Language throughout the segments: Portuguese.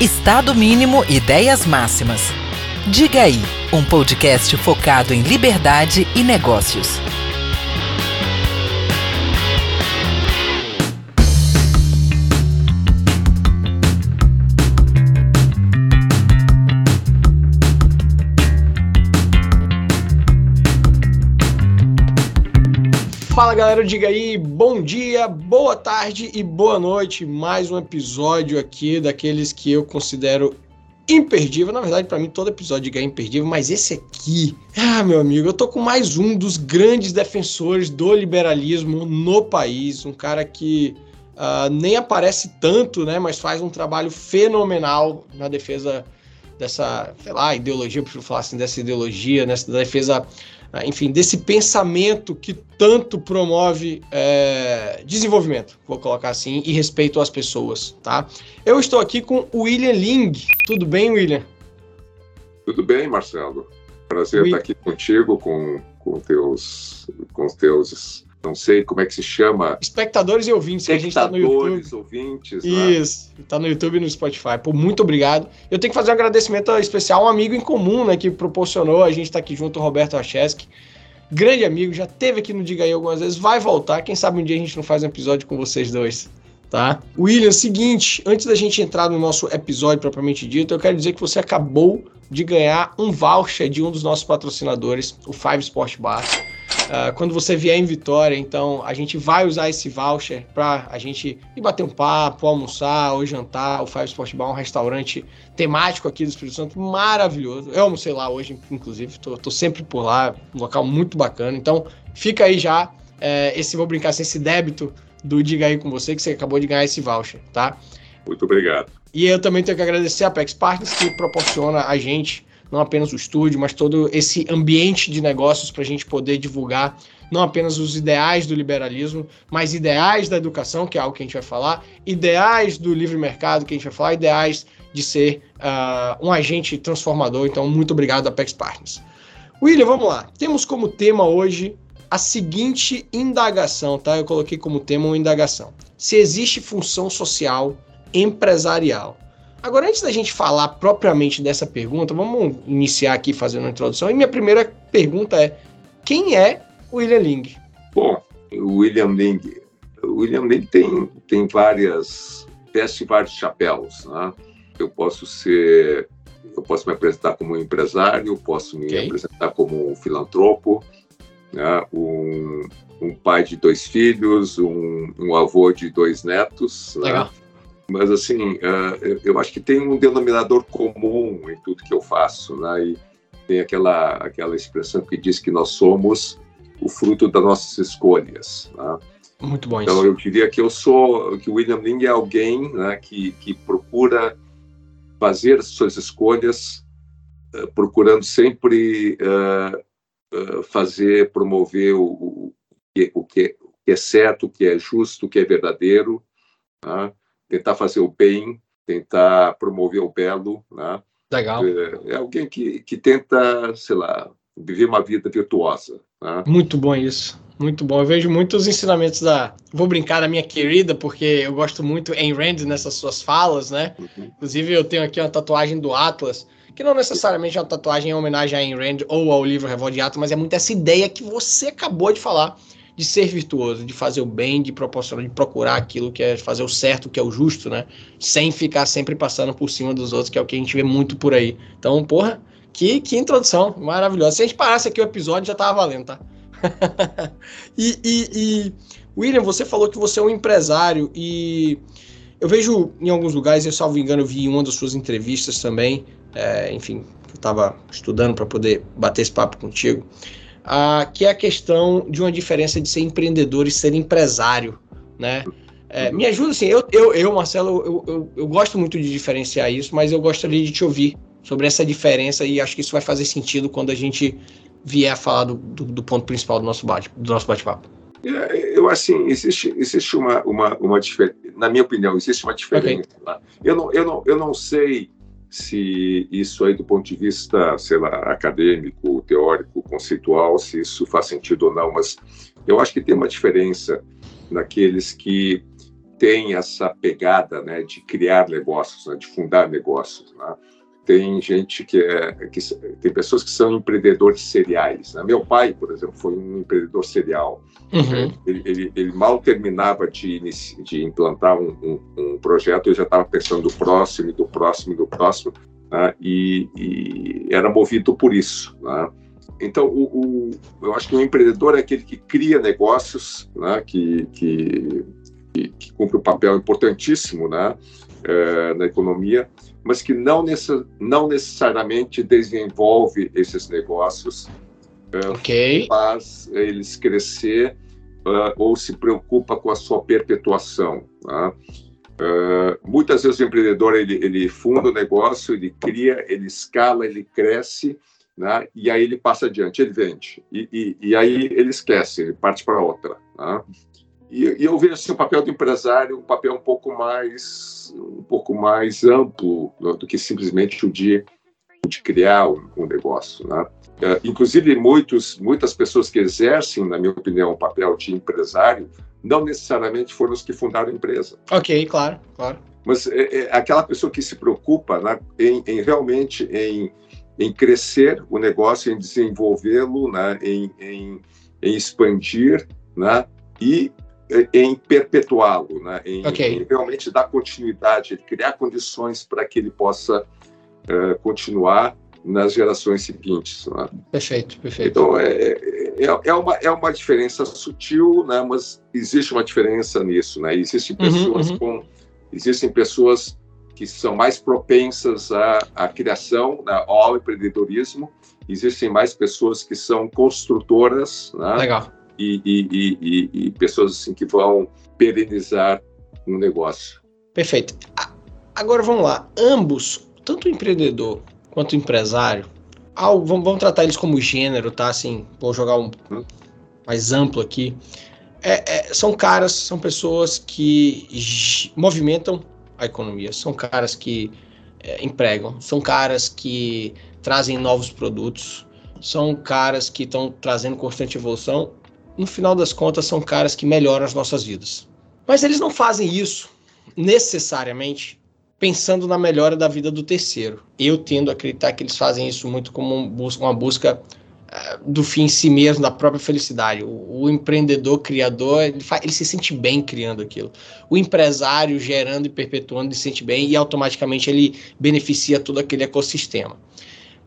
Estado mínimo, ideias máximas. Diga aí, um podcast focado em liberdade e negócios. Fala galera, diga aí, bom dia, boa tarde e boa noite. Mais um episódio aqui daqueles que eu considero imperdível. Na verdade, para mim todo episódio é imperdível, mas esse aqui, ah, meu amigo, eu tô com mais um dos grandes defensores do liberalismo no país, um cara que uh, nem aparece tanto, né, mas faz um trabalho fenomenal na defesa dessa, sei lá, ideologia, prefiro falar assim, dessa ideologia, nessa defesa ah, enfim, desse pensamento que tanto promove é, desenvolvimento, vou colocar assim, e respeito às pessoas, tá? Eu estou aqui com o William Ling. Tudo bem, William? Tudo bem, Marcelo. Prazer estar aqui contigo, com, com, teus, com os teus não sei como é que se chama. Espectadores e ouvintes, que a gente está no YouTube. ouvintes. Né? Isso, está no YouTube e no Spotify. Pô, muito obrigado. Eu tenho que fazer um agradecimento especial a um amigo em comum, né, que proporcionou a gente estar tá aqui junto, o Roberto Acheski. Grande amigo, já teve aqui no Diga aí algumas vezes, vai voltar. Quem sabe um dia a gente não faz um episódio com vocês dois. Tá? William, seguinte, antes da gente entrar no nosso episódio propriamente dito, eu quero dizer que você acabou de ganhar um voucher de um dos nossos patrocinadores, o Five Sport Bar. Uh, quando você vier em Vitória, então a gente vai usar esse voucher para a gente ir bater um papo, almoçar ou jantar. O Five Sport Bar é um restaurante temático aqui do Espírito Santo, maravilhoso. Eu almocei lá hoje, inclusive, tô, tô sempre por lá, um local muito bacana. Então fica aí já é, esse, vou brincar assim, esse débito do Diga aí com você, que você acabou de ganhar esse voucher, tá? Muito obrigado. E eu também tenho que agradecer a Apex Partners, que proporciona a gente não apenas o estúdio, mas todo esse ambiente de negócios para a gente poder divulgar não apenas os ideais do liberalismo, mas ideais da educação, que é algo que a gente vai falar, ideais do livre mercado, que a gente vai falar, ideais de ser uh, um agente transformador. Então, muito obrigado, Apex Partners. William, vamos lá. Temos como tema hoje a seguinte indagação, tá? Eu coloquei como tema uma indagação. Se existe função social empresarial Agora, antes da gente falar propriamente dessa pergunta, vamos iniciar aqui fazendo uma introdução. E minha primeira pergunta é: quem é William Ling? Bom, o William Ling, o William Ling tem, tem várias, veste vários chapéus, né? Eu posso ser, eu posso me apresentar como um empresário, posso me okay. apresentar como um filantropo, né? um, um pai de dois filhos, um, um avô de dois netos. Né? Legal. Né? Mas assim, uh, eu acho que tem um denominador comum em tudo que eu faço, né? E tem aquela aquela expressão que diz que nós somos o fruto das nossas escolhas. Né? Muito bom então, isso. eu diria que eu sou, que o William Ling é alguém né, que, que procura fazer suas escolhas, uh, procurando sempre uh, uh, fazer, promover o, o, o, que, o que é certo, o que é justo, o que é verdadeiro. Né? Tentar fazer o bem, tentar promover o belo, né? Legal. É, é alguém que, que tenta, sei lá, viver uma vida virtuosa. Né? Muito bom isso. Muito bom. Eu vejo muitos ensinamentos da. Vou brincar da minha querida, porque eu gosto muito em Rand nessas suas falas, né? Uhum. Inclusive, eu tenho aqui uma tatuagem do Atlas, que não necessariamente é uma tatuagem em homenagem a Ayn Rand ou ao livro Revolta de Atlas, mas é muito essa ideia que você acabou de falar de ser virtuoso, de fazer o bem, de proporcionar, de procurar aquilo que é fazer o certo, que é o justo, né? Sem ficar sempre passando por cima dos outros, que é o que a gente vê muito por aí. Então, porra, que, que introdução maravilhosa. Se a gente parasse aqui o episódio, já tava valendo, tá? e, e, e, William, você falou que você é um empresário e eu vejo em alguns lugares, eu salvo engano, eu vi em uma das suas entrevistas também, é, enfim, eu estava estudando para poder bater esse papo contigo ah, que é a questão de uma diferença de ser empreendedor e ser empresário, né? É, me ajuda assim, eu, eu, eu Marcelo, eu, eu, eu, gosto muito de diferenciar isso, mas eu gostaria de te ouvir sobre essa diferença e acho que isso vai fazer sentido quando a gente vier a falar do, do, do ponto principal do nosso bate, do nosso bate-papo. É, eu assim existe existe uma uma, uma diferença na minha opinião existe uma diferença okay. eu não eu não eu não sei se isso aí do ponto de vista, sei lá, acadêmico, teórico, conceitual, se isso faz sentido ou não, mas eu acho que tem uma diferença naqueles que tem essa pegada né, de criar negócios, né, de fundar negócios. Né? Tem gente que é. Que, tem pessoas que são empreendedores seriais. Né? Meu pai, por exemplo, foi um empreendedor serial. Uhum. Ele, ele, ele, mal terminava de, de implantar um, um, um projeto, ele já estava pensando do próximo, do próximo, do próximo, né? e, e, era movido por isso. Né? Então, o, o, eu acho que o empreendedor é aquele que cria negócios, né? que, que, que, cumpre um papel importantíssimo né? É, na economia, mas que não, necess, não necessariamente desenvolve esses negócios é, okay. faz eles crescer uh, ou se preocupa com a sua perpetuação. Tá? Uh, muitas vezes o empreendedor ele, ele funda o negócio, ele cria, ele escala, ele cresce, né? e aí ele passa adiante, ele vende. E, e, e aí ele esquece, ele parte para outra. Né? E, e, eu vejo assim, o papel do empresário um papel um pouco mais um pouco mais amplo do que simplesmente o de, de criar um, um negócio. Né? Uh, inclusive, muitos, muitas pessoas que exercem, na minha opinião, o papel de empresário, não necessariamente foram os que fundaram a empresa. Ok, claro, claro. Mas é, é aquela pessoa que se preocupa né, em, em, realmente em, em crescer o negócio, em desenvolvê-lo, né, em, em, em, expandir né, e é, em perpetuá-lo, né, em, okay. em, realmente dar continuidade, criar condições para que ele possa uh, continuar nas gerações seguintes. Né? Perfeito, perfeito. Então, é, é, é, uma, é uma diferença sutil, né? mas existe uma diferença nisso. Né? Existem uhum, pessoas uhum, uhum. com. Existem pessoas que são mais propensas à, à criação, né, ao empreendedorismo. Existem mais pessoas que são construtoras. Né? Legal. E, e, e, e, pessoas assim, que vão perenizar um negócio. Perfeito. Agora vamos lá. Ambos, tanto o empreendedor quanto empresário, ao, vamos, vamos, tratar eles como gênero, tá? Assim, vou jogar um mais amplo aqui. É, é, são caras, são pessoas que movimentam a economia, são caras que é, empregam, são caras que trazem novos produtos, são caras que estão trazendo constante evolução. No final das contas, são caras que melhoram as nossas vidas. Mas eles não fazem isso necessariamente pensando na melhora da vida do terceiro. Eu tendo a acreditar que eles fazem isso muito como uma busca uh, do fim em si mesmo, da própria felicidade. O, o empreendedor, criador, ele, ele, se sente bem criando aquilo. O empresário gerando e perpetuando, ele se sente bem e automaticamente ele beneficia todo aquele ecossistema.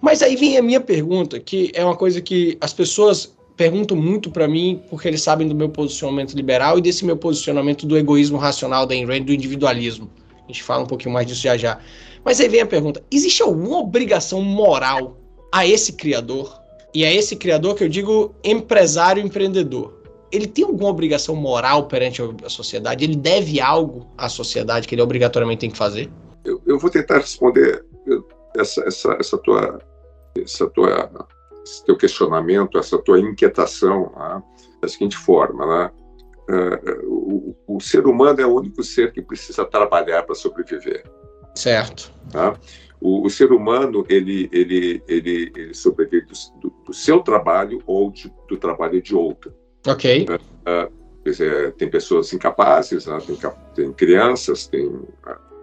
Mas aí vem a minha pergunta, que é uma coisa que as pessoas perguntam muito para mim, porque eles sabem do meu posicionamento liberal e desse meu posicionamento do egoísmo racional da Ayn do individualismo. A gente fala um pouquinho mais disso já já. Mas aí vem a pergunta: existe alguma obrigação moral a esse criador? E a esse criador que eu digo empresário empreendedor. Ele tem alguma obrigação moral perante a sociedade? Ele deve algo à sociedade que ele obrigatoriamente tem que fazer? Eu, eu vou tentar responder essa, essa, essa tua, essa tua, esse teu questionamento, essa tua inquietação né, da seguinte forma, né? Uh, o, o, ser humano é o único ser que precisa trabalhar para sobreviver. Certo. Tá? O, o, ser humano ele ele ele, ele sobrevive do, do, seu trabalho ou de, do trabalho de outro. Ok. Uh, uh, tem pessoas incapazes, né? tem, tem, crianças, tem,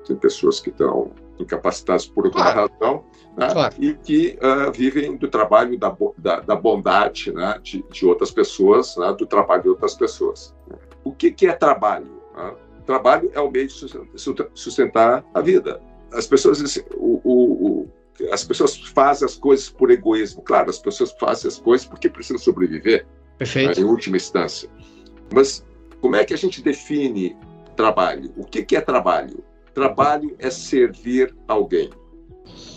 tem pessoas que estão incapacitadas por alguma claro. razão né? claro. e que vivem do trabalho da, da, da bondade né? de, de outras pessoas, né? do trabalho de outras pessoas. O que, que é trabalho? Né? Trabalho é o meio de sustentar a vida. As pessoas, assim, o, o, o, as pessoas fazem as coisas por egoísmo. Claro, as pessoas fazem as coisas porque precisam sobreviver, Perfeito. Né, em última instância. Mas como é que a gente define trabalho? O que, que é trabalho? Trabalho é servir alguém.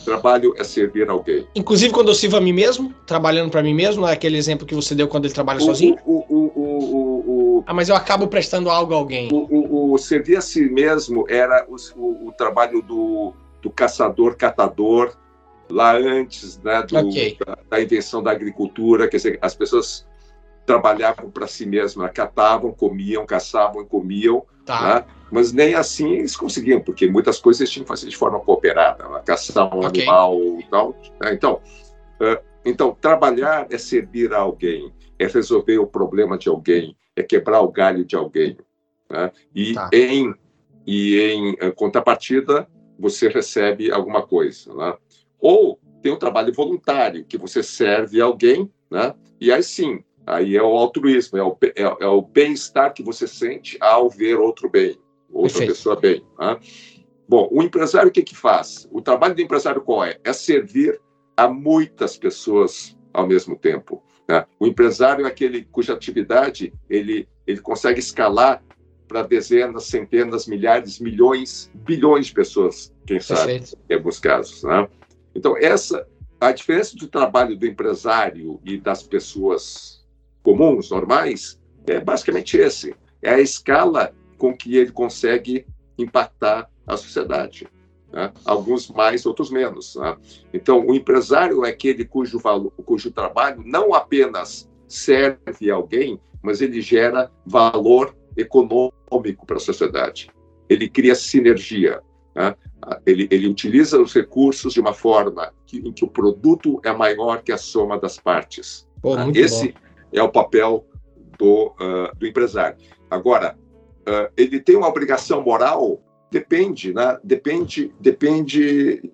Trabalho é servir alguém. Inclusive quando eu sirvo a mim mesmo, trabalhando para mim mesmo, é aquele exemplo que você deu quando ele trabalha o, sozinho? O, o, ah, mas eu acabo prestando algo a alguém. O, servir a si mesmo era o, trabalho do, do caçador-catador, lá antes né, do, okay. da, da, invenção da agricultura, quer dizer, as pessoas trabalhavam para si mesmas, catavam, comiam, caçavam e comiam, tá. né? mas nem assim eles conseguiam, porque muitas coisas eles tinham que fazer de forma cooperada, né? caçar um okay. animal tal. Né? Então, uh, então, trabalhar é servir a alguém, é resolver o problema de alguém, é quebrar o galho de alguém. Né? E, tá. em, e em eh, contrapartida, você recebe alguma coisa. Né? Ou tem o trabalho voluntário, que você serve alguém, né? e aí sim, aí é o altruísmo, é o, é, é o bem-estar que você sente ao ver outro bem, outra Perfeito. pessoa bem. Né? Bom, o empresário o que, que faz? O trabalho do empresário qual é? É servir a muitas pessoas ao mesmo tempo. Né? O empresário é aquele cuja atividade ele, ele consegue escalar para dezenas, centenas, milhares, milhões, bilhões de pessoas, quem Perfeito. sabe, em alguns casos. Né? Então, essa a diferença do trabalho do empresário e das pessoas comuns, normais, é basicamente esse. É a escala com que ele consegue impactar a sociedade. Né? Alguns mais, outros menos. Né? Então, o empresário é aquele cujo, valor, cujo trabalho não apenas serve a alguém, mas ele gera valor econômico para a sociedade. Ele cria sinergia. Né? Ele, ele, utiliza os recursos de uma forma que, em que o produto é maior que a soma das partes. Pô, né? Esse bom. É o papel do, uh, do empresário. Agora, uh, ele tem uma obrigação moral Depende, né? Depende, depende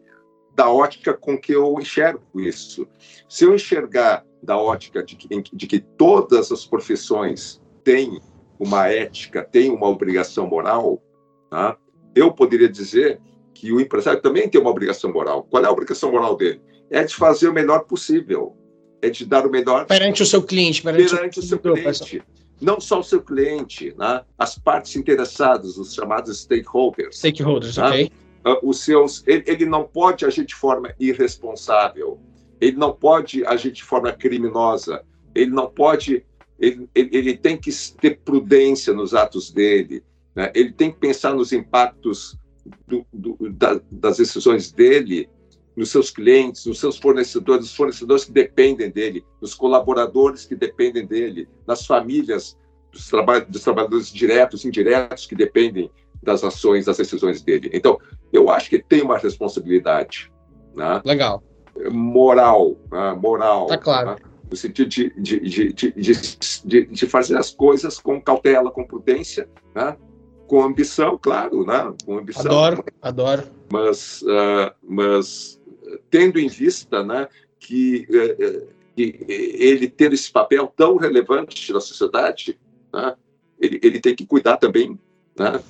da ótica com que eu enxergo isso. Se eu enxergar da ótica de que, de que todas as profissões têm uma ética, têm uma obrigação moral, tá? eu poderia dizer que o empresário também tem uma obrigação moral. Qual é a obrigação moral dele? É de fazer o melhor possível, é de dar o melhor perante o seu cliente, perante, perante o seu cliente não só o seu cliente, né? as partes interessadas, os chamados stakeholders. Stakeholders, né? ok. Uh, os seus, ele, ele, não pode agir de forma irresponsável, ele não pode agir de forma criminosa, ele não pode, ele, ele, ele tem que ter prudência nos atos dele, né? ele tem que pensar nos impactos do, do, da, das decisões dele nos seus clientes, nos seus fornecedores, os fornecedores que dependem dele, nos colaboradores que dependem dele, nas famílias dos, traba dos trabalhadores diretos e indiretos que dependem das ações, das decisões dele. Então, eu acho que tem uma responsabilidade. Né? Legal. Moral, né? moral. Tá claro. Né? No sentido de, de, de, de, de, fazer as coisas com cautela, com prudência, né? com ambição, claro, né? com ambição. Adoro, adoro. Mas, uh, mas tendo em vista né, que, é, é, que ele ter esse papel tão relevante na sociedade, né, ele, ele tem que cuidar também né,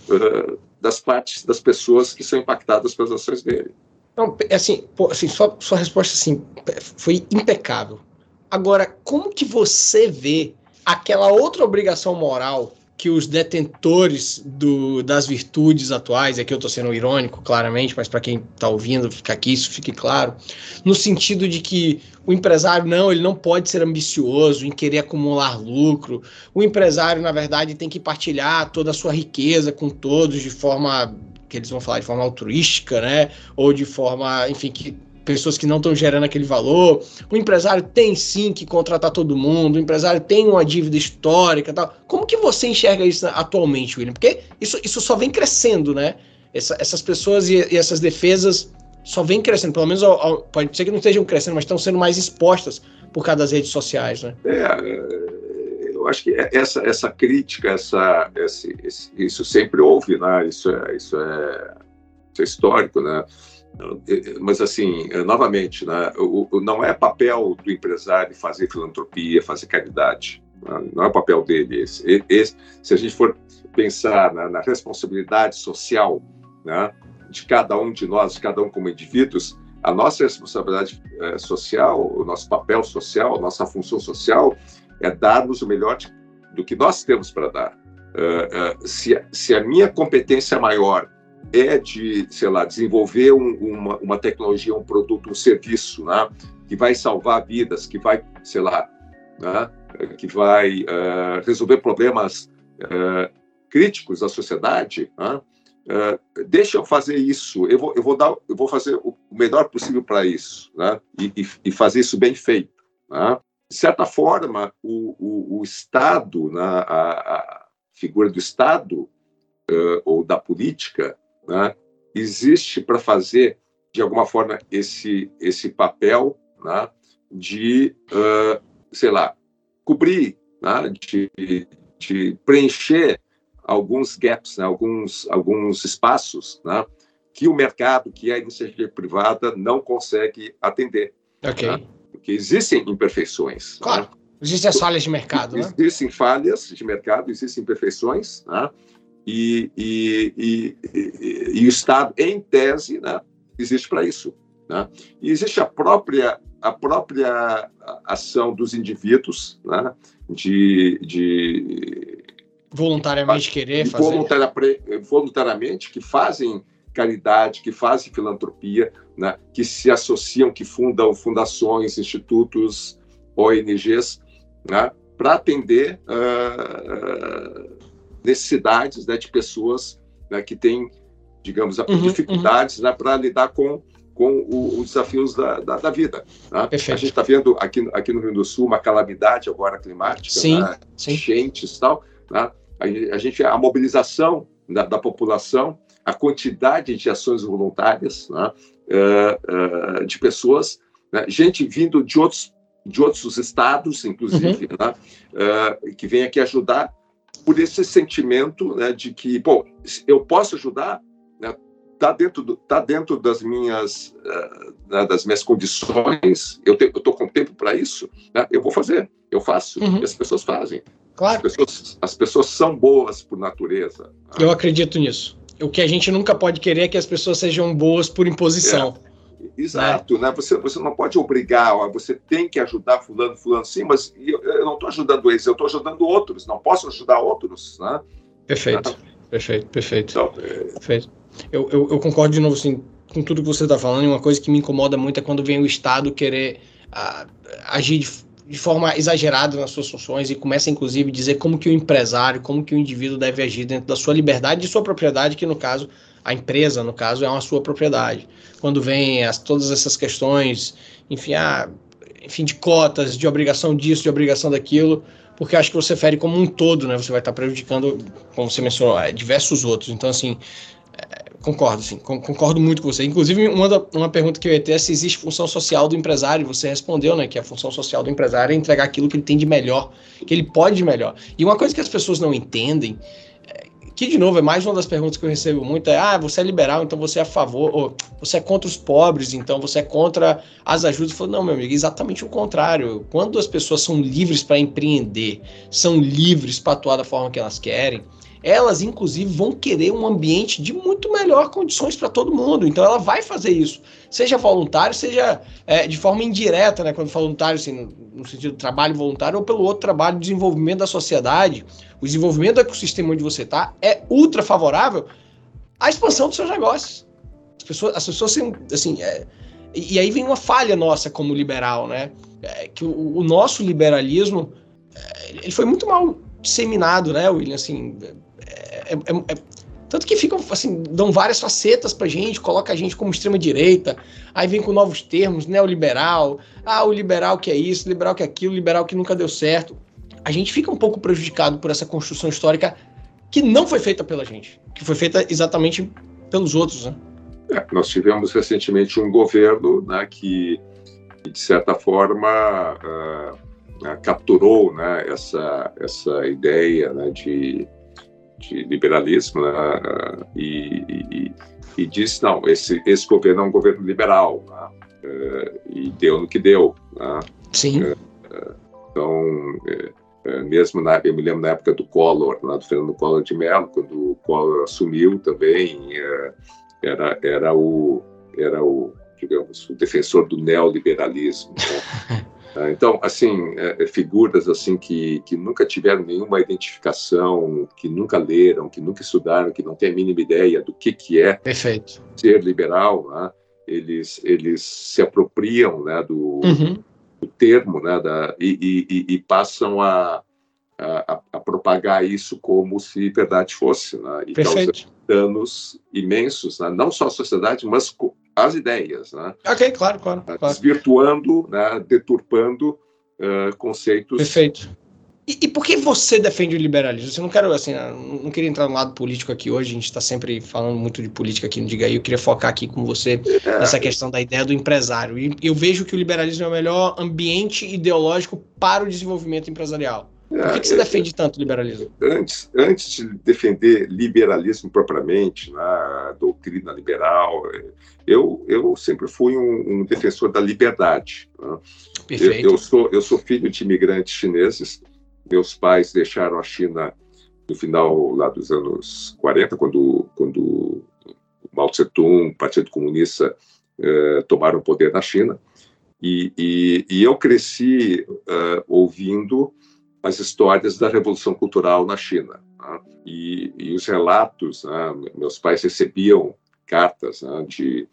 das partes das pessoas que são impactadas pelas ações dele. Não, assim, assim sua, sua resposta assim, foi impecável. Agora, como que você vê aquela outra obrigação moral que os detentores do, das virtudes atuais, aqui eu estou sendo irônico, claramente, mas para quem está ouvindo, fica aqui, isso fique claro, no sentido de que o empresário não, ele não pode ser ambicioso em querer acumular lucro. O empresário, na verdade, tem que partilhar toda a sua riqueza com todos de forma que eles vão falar de forma altruística, né? Ou de forma, enfim, que pessoas que não estão gerando aquele valor. O empresário tem sim que contratar todo mundo, o empresário tem uma dívida histórica tal. Como que você enxerga isso atualmente, William? Porque isso, isso só vem crescendo, né? Essa, essas pessoas e, e, essas defesas só vêm crescendo, pelo menos ao, ao, pode ser que não estejam crescendo, mas estão sendo mais expostas por causa das redes sociais, né? É, eu acho que essa, essa crítica, essa, esse, esse, isso sempre houve, né? Isso é, isso é, isso é histórico, né? Mas, assim, novamente, né, o, não é papel do empresário fazer filantropia, fazer caridade. Né, não é o papel dele esse. esse se a gente for pensar na, na responsabilidade social né, de cada um de nós, de cada um como indivíduos, a nossa responsabilidade é, social, o nosso papel social, a nossa função social é darmos o melhor de, do que nós temos para dar. Uh, uh, se, se a minha competência maior é de, sei lá, desenvolver um, uma, uma tecnologia, um produto, um serviço, né, que vai salvar vidas, que vai, sei lá, né, que vai uh, resolver problemas uh, críticos da sociedade, né, uh, deixa eu fazer isso, eu vou, eu vou, dar, eu vou fazer o melhor possível para isso, né, e, e, e, fazer isso bem feito. Né. De certa forma, o, o, o Estado, né, a, a, figura do Estado ou da política, né, existe para fazer, de alguma forma, esse, esse papel né, de, uh, sei lá, cobrir, né, de, de preencher alguns gaps, né, alguns, alguns espaços né, que o mercado, que a iniciativa privada não consegue atender. Ok. Né, porque existem imperfeições. Claro. Existem as falhas de mercado. Né? Existem falhas de mercado, existem imperfeições, né? E, e, e, e, o Estado, em tese, né, existe para isso. Né? E existe a própria, a própria ação dos indivíduos né, de, de voluntariamente querer fazer. Voluntaria, voluntariamente, que fazem caridade, que fazem filantropia, né, que se associam, que fundam fundações, institutos, ONGs, né, para atender uh, necessidades né, de pessoas né, que têm, digamos, uhum, dificuldades uhum. né, para lidar com, com o, os desafios da, da, da vida. Né? A gente está vendo aqui, aqui no Rio do Sul uma calamidade agora climática, sim, né? sim. enchentes e tal. Né? A, gente, a mobilização da, da, população, a quantidade de ações voluntárias né? uh, uh, de pessoas, né? gente vindo de outros de outros estados, inclusive, uhum. uh, que vem aqui ajudar por esse sentimento né, de que, bom, eu posso ajudar, né, tá dentro do, tá dentro das minhas uh, das minhas condições, eu estou com tempo para isso, né, eu vou fazer, eu faço, uhum. e as pessoas fazem. Claro. As pessoas, as pessoas são boas por natureza. Né? Eu acredito nisso. O que a gente nunca pode querer é que as pessoas sejam boas por imposição. É. Exato, né? Você, você não pode obrigar, ó, você tem que ajudar fulano, fulano, sim, mas eu, eu não estou ajudando eles, eu estou ajudando outros, não posso ajudar outros, né? Perfeito, né? perfeito, perfeito. Então, é... perfeito. Eu, eu, eu, concordo de novo, assim, com tudo que você está falando, e uma coisa que me incomoda muito é quando vem o Estado querer uh, agir de, de, forma exagerada nas suas funções e começa, inclusive, a dizer como que o empresário, como que o indivíduo deve agir dentro da sua liberdade e sua propriedade, que no caso a empresa, no caso, é uma sua propriedade. Quando vem as, todas essas questões, enfim, ah, enfim, de cotas, de obrigação disso, de obrigação daquilo, porque acho que você fere como um todo, né? Você vai estar prejudicando, como você mencionou, é, diversos outros. Então, assim, é, concordo, sim, concordo muito com você. Inclusive, uma, da, uma pergunta que eu ia ter é se existe função social do empresário. Você respondeu, né, que a função social do empresário é entregar aquilo que ele tem de melhor, que ele pode de melhor. E uma coisa que as pessoas não entendem que, de novo, é mais uma das perguntas que eu recebo muito: é, ah, você é liberal, então você é a favor, ou você é contra os pobres, então você é contra as ajudas. Eu falo, não, meu amigo, exatamente o contrário. Quando as pessoas são livres para empreender, são livres para atuar da forma que elas querem, elas, inclusive, vão querer um ambiente de muito melhor condições para todo mundo. Então, ela vai fazer isso, seja voluntário, seja é, de forma indireta, né? Quando voluntário, assim, no, no, sentido do trabalho voluntário, ou pelo outro trabalho de desenvolvimento da sociedade, o desenvolvimento do ecossistema onde você está é ultra favorável à expansão dos seus negócios. As pessoas, as pessoas assim, é, e aí vem uma falha nossa como liberal, né? É, que o, o, nosso liberalismo é, ele foi muito mal disseminado, né, William? Assim, é, é, é, tanto que ficam, assim, dão várias facetas pra gente, coloca a gente como extrema-direita, aí vem com novos termos, neoliberal, ah, o liberal que é isso, liberal que é aquilo, liberal que nunca deu certo. A gente fica um pouco prejudicado por essa construção histórica que não foi feita pela gente, que foi feita exatamente pelos outros, né? É, nós tivemos recentemente um governo né, que, de certa forma, uh, capturou né, essa, essa ideia né, de de liberalismo né, e, e, e, disse não esse esse governo é um governo liberal né, eh, e deu no que deu né, sim eh, então eh, mesmo na eu me lembro na época do Collor lá do Fernando Collor de Mello quando o Collor assumiu também era era o era o digamos o defensor do neoliberalismo né? Ah, então, assim, é, é, figuras assim que, que nunca tiveram nenhuma identificação, que nunca leram, que nunca estudaram, que não têm a mínima ideia do que, que é Perfeito. ser liberal, né? eles, eles se apropriam né, do, uhum. do termo né, da, e, e, e passam a, a, a, propagar isso como se verdade fosse, né? e Perfeito. danos imensos, né? não só à sociedade, mas as ideias, né? Ok, claro, claro. claro. Desvirtuando, né? deturpando uh, conceitos. Perfeito. E, e, por que você defende o liberalismo? Eu não quero, assim, não queria entrar no lado político aqui hoje, a gente está sempre falando muito de política aqui no Diga aí, eu queria focar aqui com você é. nessa questão da ideia do empresário. E eu vejo que o liberalismo é o melhor ambiente ideológico para o desenvolvimento empresarial. Por que, que você é, defende tanto liberalismo? Antes, antes de defender liberalismo propriamente, né, a doutrina liberal, eu, eu sempre fui um, um defensor da liberdade. Né? Perfeito. Eu, eu, sou, eu sou filho de imigrantes chineses. Meus pais deixaram a China no final lá dos anos 40, quando, quando Mao Tse-tung, Partido Comunista, eh, tomaram o poder na China. E, e, e eu cresci ouvindo as histórias da Revolução Cultural na China. Né? E, e, os relatos, né? meus pais recebiam cartas né? de,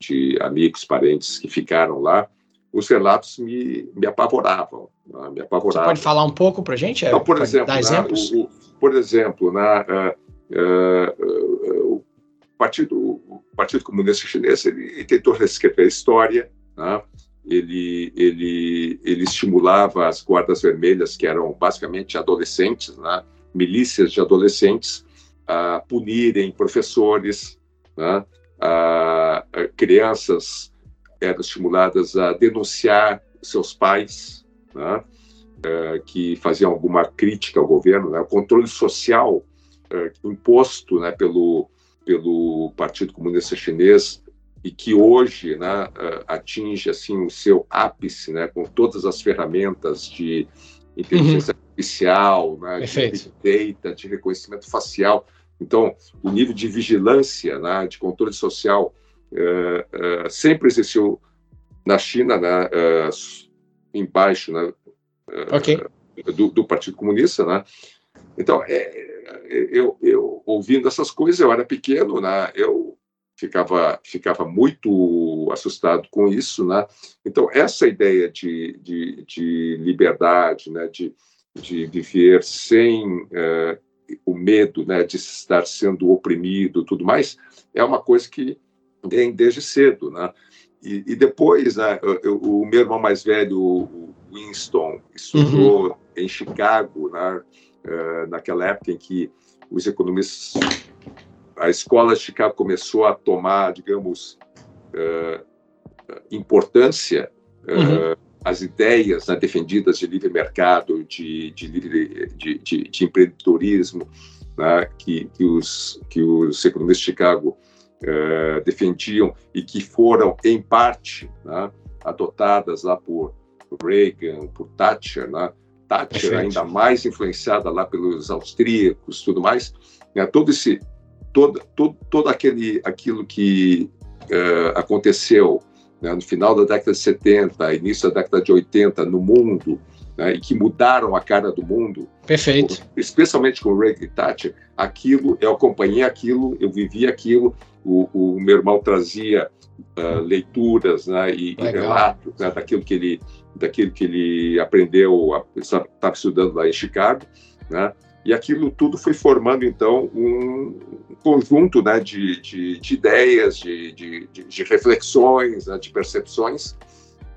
de amigos, parentes que ficaram lá, os relatos me, me apavoravam. Né? Me apavoravam. Você pode falar um pouco para a gente? Então, por, exemplo, dar né, exemplos? O, o, por exemplo, na, uh, uh, uh, o, Partido, o Partido Comunista Chinês ele, ele tentou reescrever a história, né? Ele, ele, ele estimulava as guardas vermelhas, que eram basicamente adolescentes, né? milícias de adolescentes, a punirem professores, né? a, a crianças eram estimuladas a denunciar seus pais, né? É, que faziam alguma crítica ao governo, né? o controle social é, imposto né, pelo, pelo Partido Comunista Chinês e que hoje né, atinge assim o seu ápice, né, com todas as ferramentas de inteligência uhum. artificial, né, de data, de reconhecimento facial. Então, o nível de vigilância, né, de controle social, uh, uh, sempre existiu na China, né, uh, embaixo, né, okay. do, do, Partido Comunista, né. Então, é, eu, eu ouvindo essas coisas, eu era pequeno, né, eu ficava, ficava muito assustado com isso, né? Então, essa ideia de, de, de liberdade, né? de, de viver sem uh, o medo né? de estar sendo oprimido tudo mais, é uma coisa que vem desde cedo, né? E, e depois, né, eu, o meu irmão mais velho, Winston, estudou uhum. em Chicago, né, uh, naquela época em que os economistas a escola de Chicago começou a tomar, digamos, uh, importância, uh, as ideias né, defendidas de livre mercado, de, de, livre, de, de, de empreendedorismo, né, que, que, os, que os economistas de Chicago uh, defendiam e que foram, em parte, né, adotadas lá por Reagan, por Thatcher, né, Thatcher Perfeito. ainda mais influenciada lá pelos austríacos, tudo mais, né, todo esse todo, todo, todo aquele, aquilo que uh, aconteceu né, no final da década de 70, início da década de 80 no mundo, né, e que mudaram a cara do mundo. Perfeito. Especialmente com Reagan e Thatcher, aquilo, eu acompanhei aquilo, eu vivi aquilo, o, o meu irmão trazia uh, leituras né, e, e relatos né, daquilo, que ele, daquilo que ele aprendeu, estava estudando lá em Chicago, né, e aquilo tudo foi formando, então, um conjunto né, de, de, de ideias, de, de, de reflexões, né, de percepções,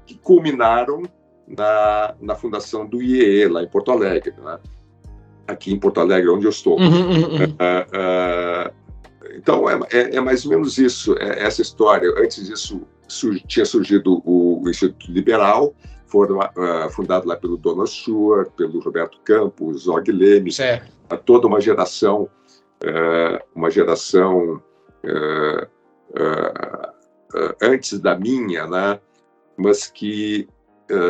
que culminaram na, na fundação do IEE, lá em Porto Alegre. Né? Aqui em Porto Alegre, onde eu estou. Uhum, uhum. Uh, uh, então, é, é, é, mais ou menos isso, é, essa história. Antes disso, sur tinha surgido o, o Instituto Liberal, foram uh, fundados lá pelo Donald Stewart, pelo Roberto Campos, Zog Leme, toda uma geração, uh, uma geração uh, antes da minha, né, mas que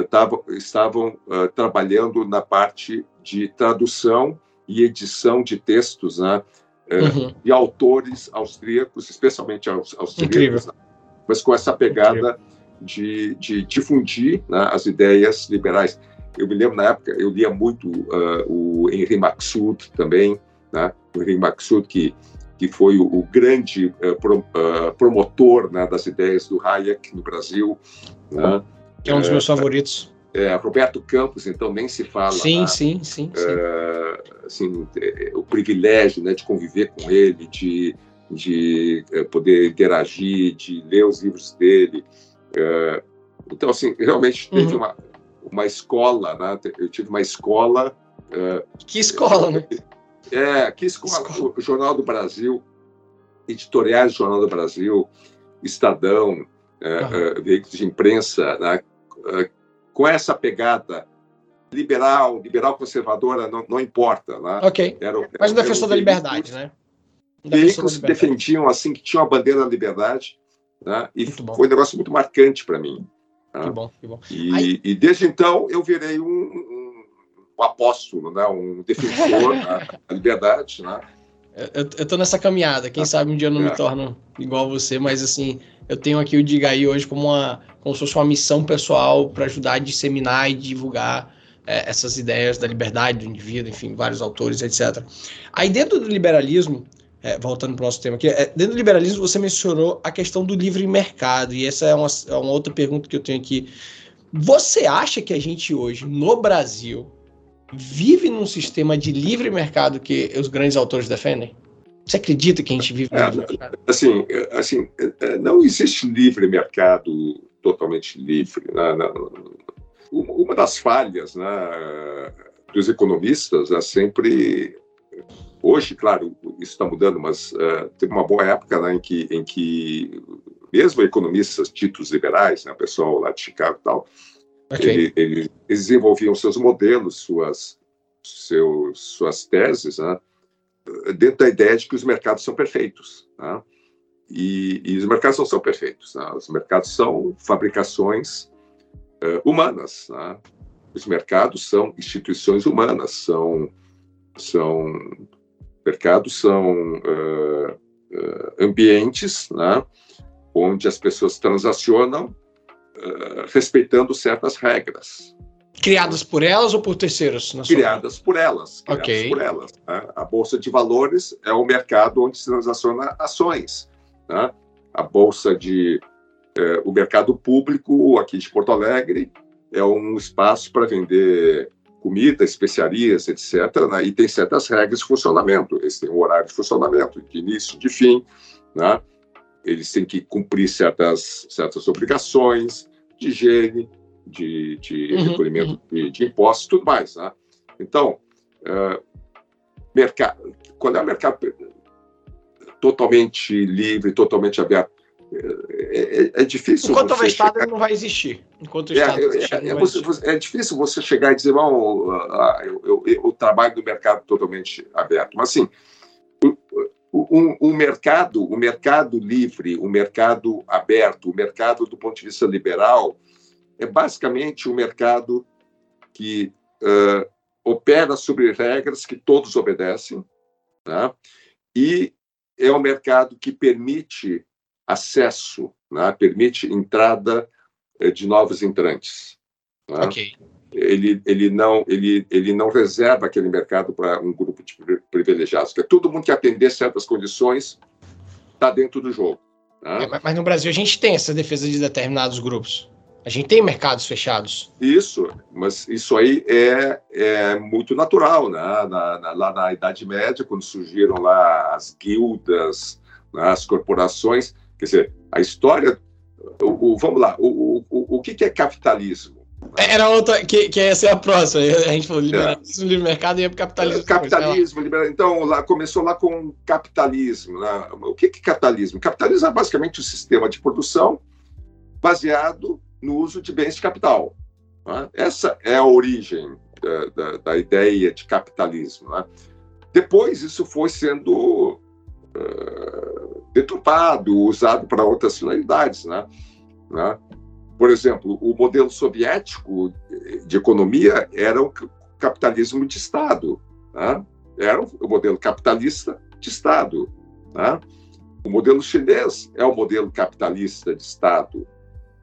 tavam, estavam trabalhando na parte de tradução e edição de textos, né, uhum. de autores austríacos, especialmente austríacos, né, mas com essa pegada Incrível de, de difundir né, as ideias liberais. Eu me lembro na época, eu lia muito uh, o Henri Maxud também, né, o Henri Maxud que que foi o, o grande uh, pro, uh, promotor né, das ideias do Hayek no Brasil. Né? É um dos meus favoritos. É, Roberto Campos, então, nem se fala. Sim, né? sim, sim. sim. assim, o privilégio né, de conviver com ele, de, de poder interagir, de ler os livros dele. É, então, assim, realmente teve uhum. uma, uma escola, né? Eu tive uma escola. É, que escola, né? É, que escola? escola. O Jornal do Brasil, editoriais do Jornal do Brasil, Estadão, é, veículos de imprensa, né? com essa pegada liberal, liberal conservadora, não, não importa. Né? Ok. Era, era, Mas um defensor da liberdade, né? Veículos que defendiam assim, que tinham a bandeira da liberdade. Né? E foi um negócio muito marcante para mim. Né? Que bom, que bom. E, e, desde então eu virei um, um, um apóstolo, né? um defensor da liberdade. Né? Eu, eu tô nessa caminhada. Quem sabe um dia eu não é. me torno igual a você, mas assim, eu tenho aqui o Diga aí hoje como, uma, como se fosse uma missão pessoal para ajudar a disseminar e divulgar é, essas ideias da liberdade do indivíduo, enfim, vários autores, etc. Aí dentro do liberalismo, é, voltando para o nosso tema aqui, é, dentro do liberalismo você mencionou a questão do livre mercado, e essa é uma, é uma outra pergunta que eu tenho aqui. Você acha que a gente hoje, no Brasil, vive num sistema de livre mercado que os grandes autores defendem? Você acredita que a gente vive é, assim, assim, é, não existe livre mercado totalmente livre. Né? Uma das falhas né, dos economistas é sempre hoje, claro, isso está mudando, mas uh, teve uma boa época né, em, que, em que mesmo economistas títulos liberais, né, o pessoal lá de Chicago e tal, okay. ele, ele, eles desenvolviam seus modelos, suas, seus, suas teses, né, dentro da ideia de que os mercados são perfeitos. Né? E, e, os mercados não são perfeitos. Né? Os mercados são fabricações uh, humanas. Né? Os mercados são instituições humanas, são, são mercados são uh, uh, ambientes né? onde as pessoas transacionam respeitando certas regras. Criadas por elas ou por terceiros? criadas por elas. Criadas okay. por elas. Né? A Bolsa de Valores é o mercado onde se transaciona ações. Né? A Bolsa de... O mercado público aqui de Porto Alegre é um espaço para vender comida, especiarias, etc. Né? E tem certas regras de funcionamento. Eles têm um horário de funcionamento, de início, de fim. Né? Eles têm que cumprir certas, certas obrigações de higiene, de, de uhum, recolhimento uhum. De, de, impostos e tudo mais. Né? Então, uh, mercado, quando é um mercado totalmente livre, totalmente aberto, é, é, é difícil. Enquanto o Estado chegar... não vai existir. Enquanto o é, Estado é, existir, é, você, é, difícil você chegar e dizer, bom, ah, eu, eu, eu, trabalho no mercado totalmente aberto. Mas assim, o, o, mercado, o mercado livre, o mercado aberto, o mercado do ponto de vista liberal, é basicamente um mercado que uh, opera sobre regras que todos obedecem, né? e é um mercado que permite acesso, né? permite entrada uh, de novos entrantes. Né? Okay. Ele, ele, não, ele, ele não reserva aquele mercado para um grupo de privilegiados, que é todo mundo que atender certas condições está dentro do jogo. Né? É, mas no Brasil a gente tem essa defesa de determinados grupos. A gente tem mercados fechados. Isso, mas isso aí é, é muito natural, né? Na, na, lá na Idade Média, quando surgiram lá as guildas, né? as corporações, quer dizer, a história, o, o vamos lá, o, o, o que, que é capitalismo? Era outra, que, que essa é a próxima. A gente falou liberalismo, é. livre mercado e para capitalismo. Capitalismo, liberalismo. Então, lá, começou lá com capitalismo. Né? O que, que é capitalismo? Capitalismo é basicamente o um sistema de produção baseado no uso de bens de capital. Né? Essa é a origem da, da, da ideia de capitalismo. Né? Depois, isso foi sendo uh, deturpado, usado para outras finalidades. Né? né? Por exemplo, o modelo soviético de economia era o capitalismo de Estado. Né? Era o modelo capitalista de Estado. Né? O modelo chinês é o modelo capitalista de Estado.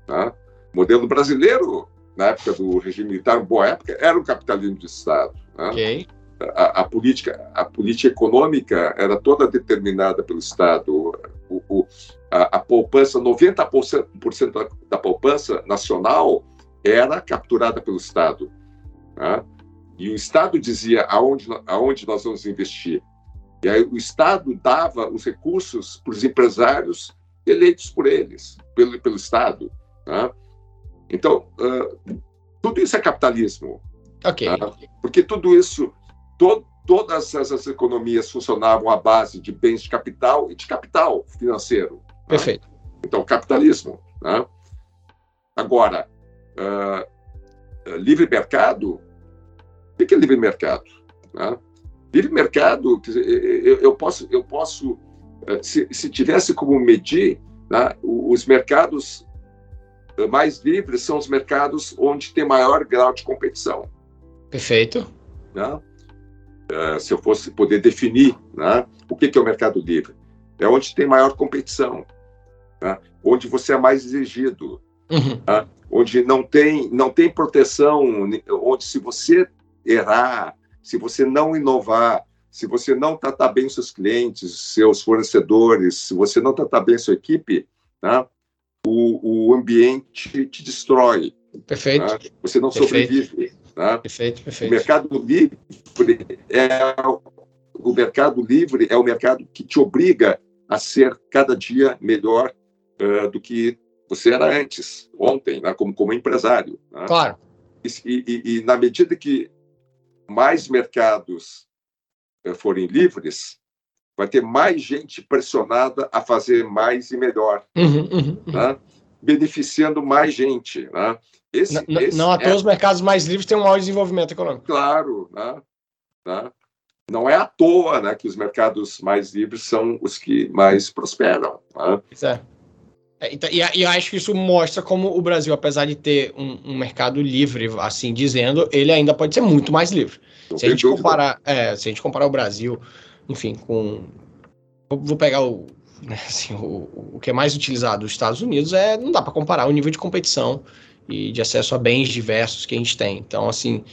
Tá? O modelo brasileiro, na época do regime militar, boa época, era o capitalismo de Estado. Né? Okay. A, a, política, a política econômica era toda determinada pelo Estado. O, o, a, a poupança, 90% da, da poupança nacional era capturada pelo Estado. Né? E o Estado dizia aonde, aonde nós vamos investir. E aí o Estado dava os recursos para os empresários eleitos por eles, pelo, pelo Estado. Né? Então, uh, tudo isso é capitalismo. Ok. Uh, porque tudo isso, to, todas essas economias funcionavam à base de bens de capital e de capital financeiro. Né? Perfeito. Né? Então, capitalismo. Né? Agora, uh, livre mercado O que é livre mercado? Né? Livre mercado, eu, eu posso, eu posso eh, se, se tivesse como medir, né, os mercados mais livres são os mercados onde tem maior grau de competição. Perfeito. Né? Uh, se eu fosse poder definir né, o que, que é o mercado livre, é onde tem maior competição, né? onde você é mais exigido, uhum. né? onde não tem, não tem proteção, onde se você errar, se você não inovar, se você não tratar bem seus clientes, seus fornecedores, se você não tratar bem sua equipe, né? o, o ambiente te destrói. Perfeito. Né? Você não perfeito. sobrevive. Né? Perfeito, perfeito. O mercado livre é o mercado livre é o mercado que te obriga a ser cada dia melhor uh, do que você era antes, ontem, né? como, como empresário. Né? Claro. E, e, e, na medida que mais mercados uh, forem livres, vai ter mais gente pressionada a fazer mais e melhor, uhum, uhum, uhum. Né? beneficiando mais gente. Né? Esse, não, esse não à toa é... os mercados mais livres têm um maior desenvolvimento econômico. Claro, né? Né? não é à toa né, que os mercados mais livres são os que mais prosperam. Né? É. É, então, e, e acho que isso mostra como o Brasil, apesar de ter um, um, mercado livre, assim dizendo, ele ainda pode ser muito mais livre. se a, gente comparar, é, se a gente comparar o Brasil enfim, com. Vou pegar o, né, assim, o, o que é mais utilizado nos Estados Unidos, é não dá para comparar o nível de competição e de acesso a bens diversos que a gente tem. Então, assim,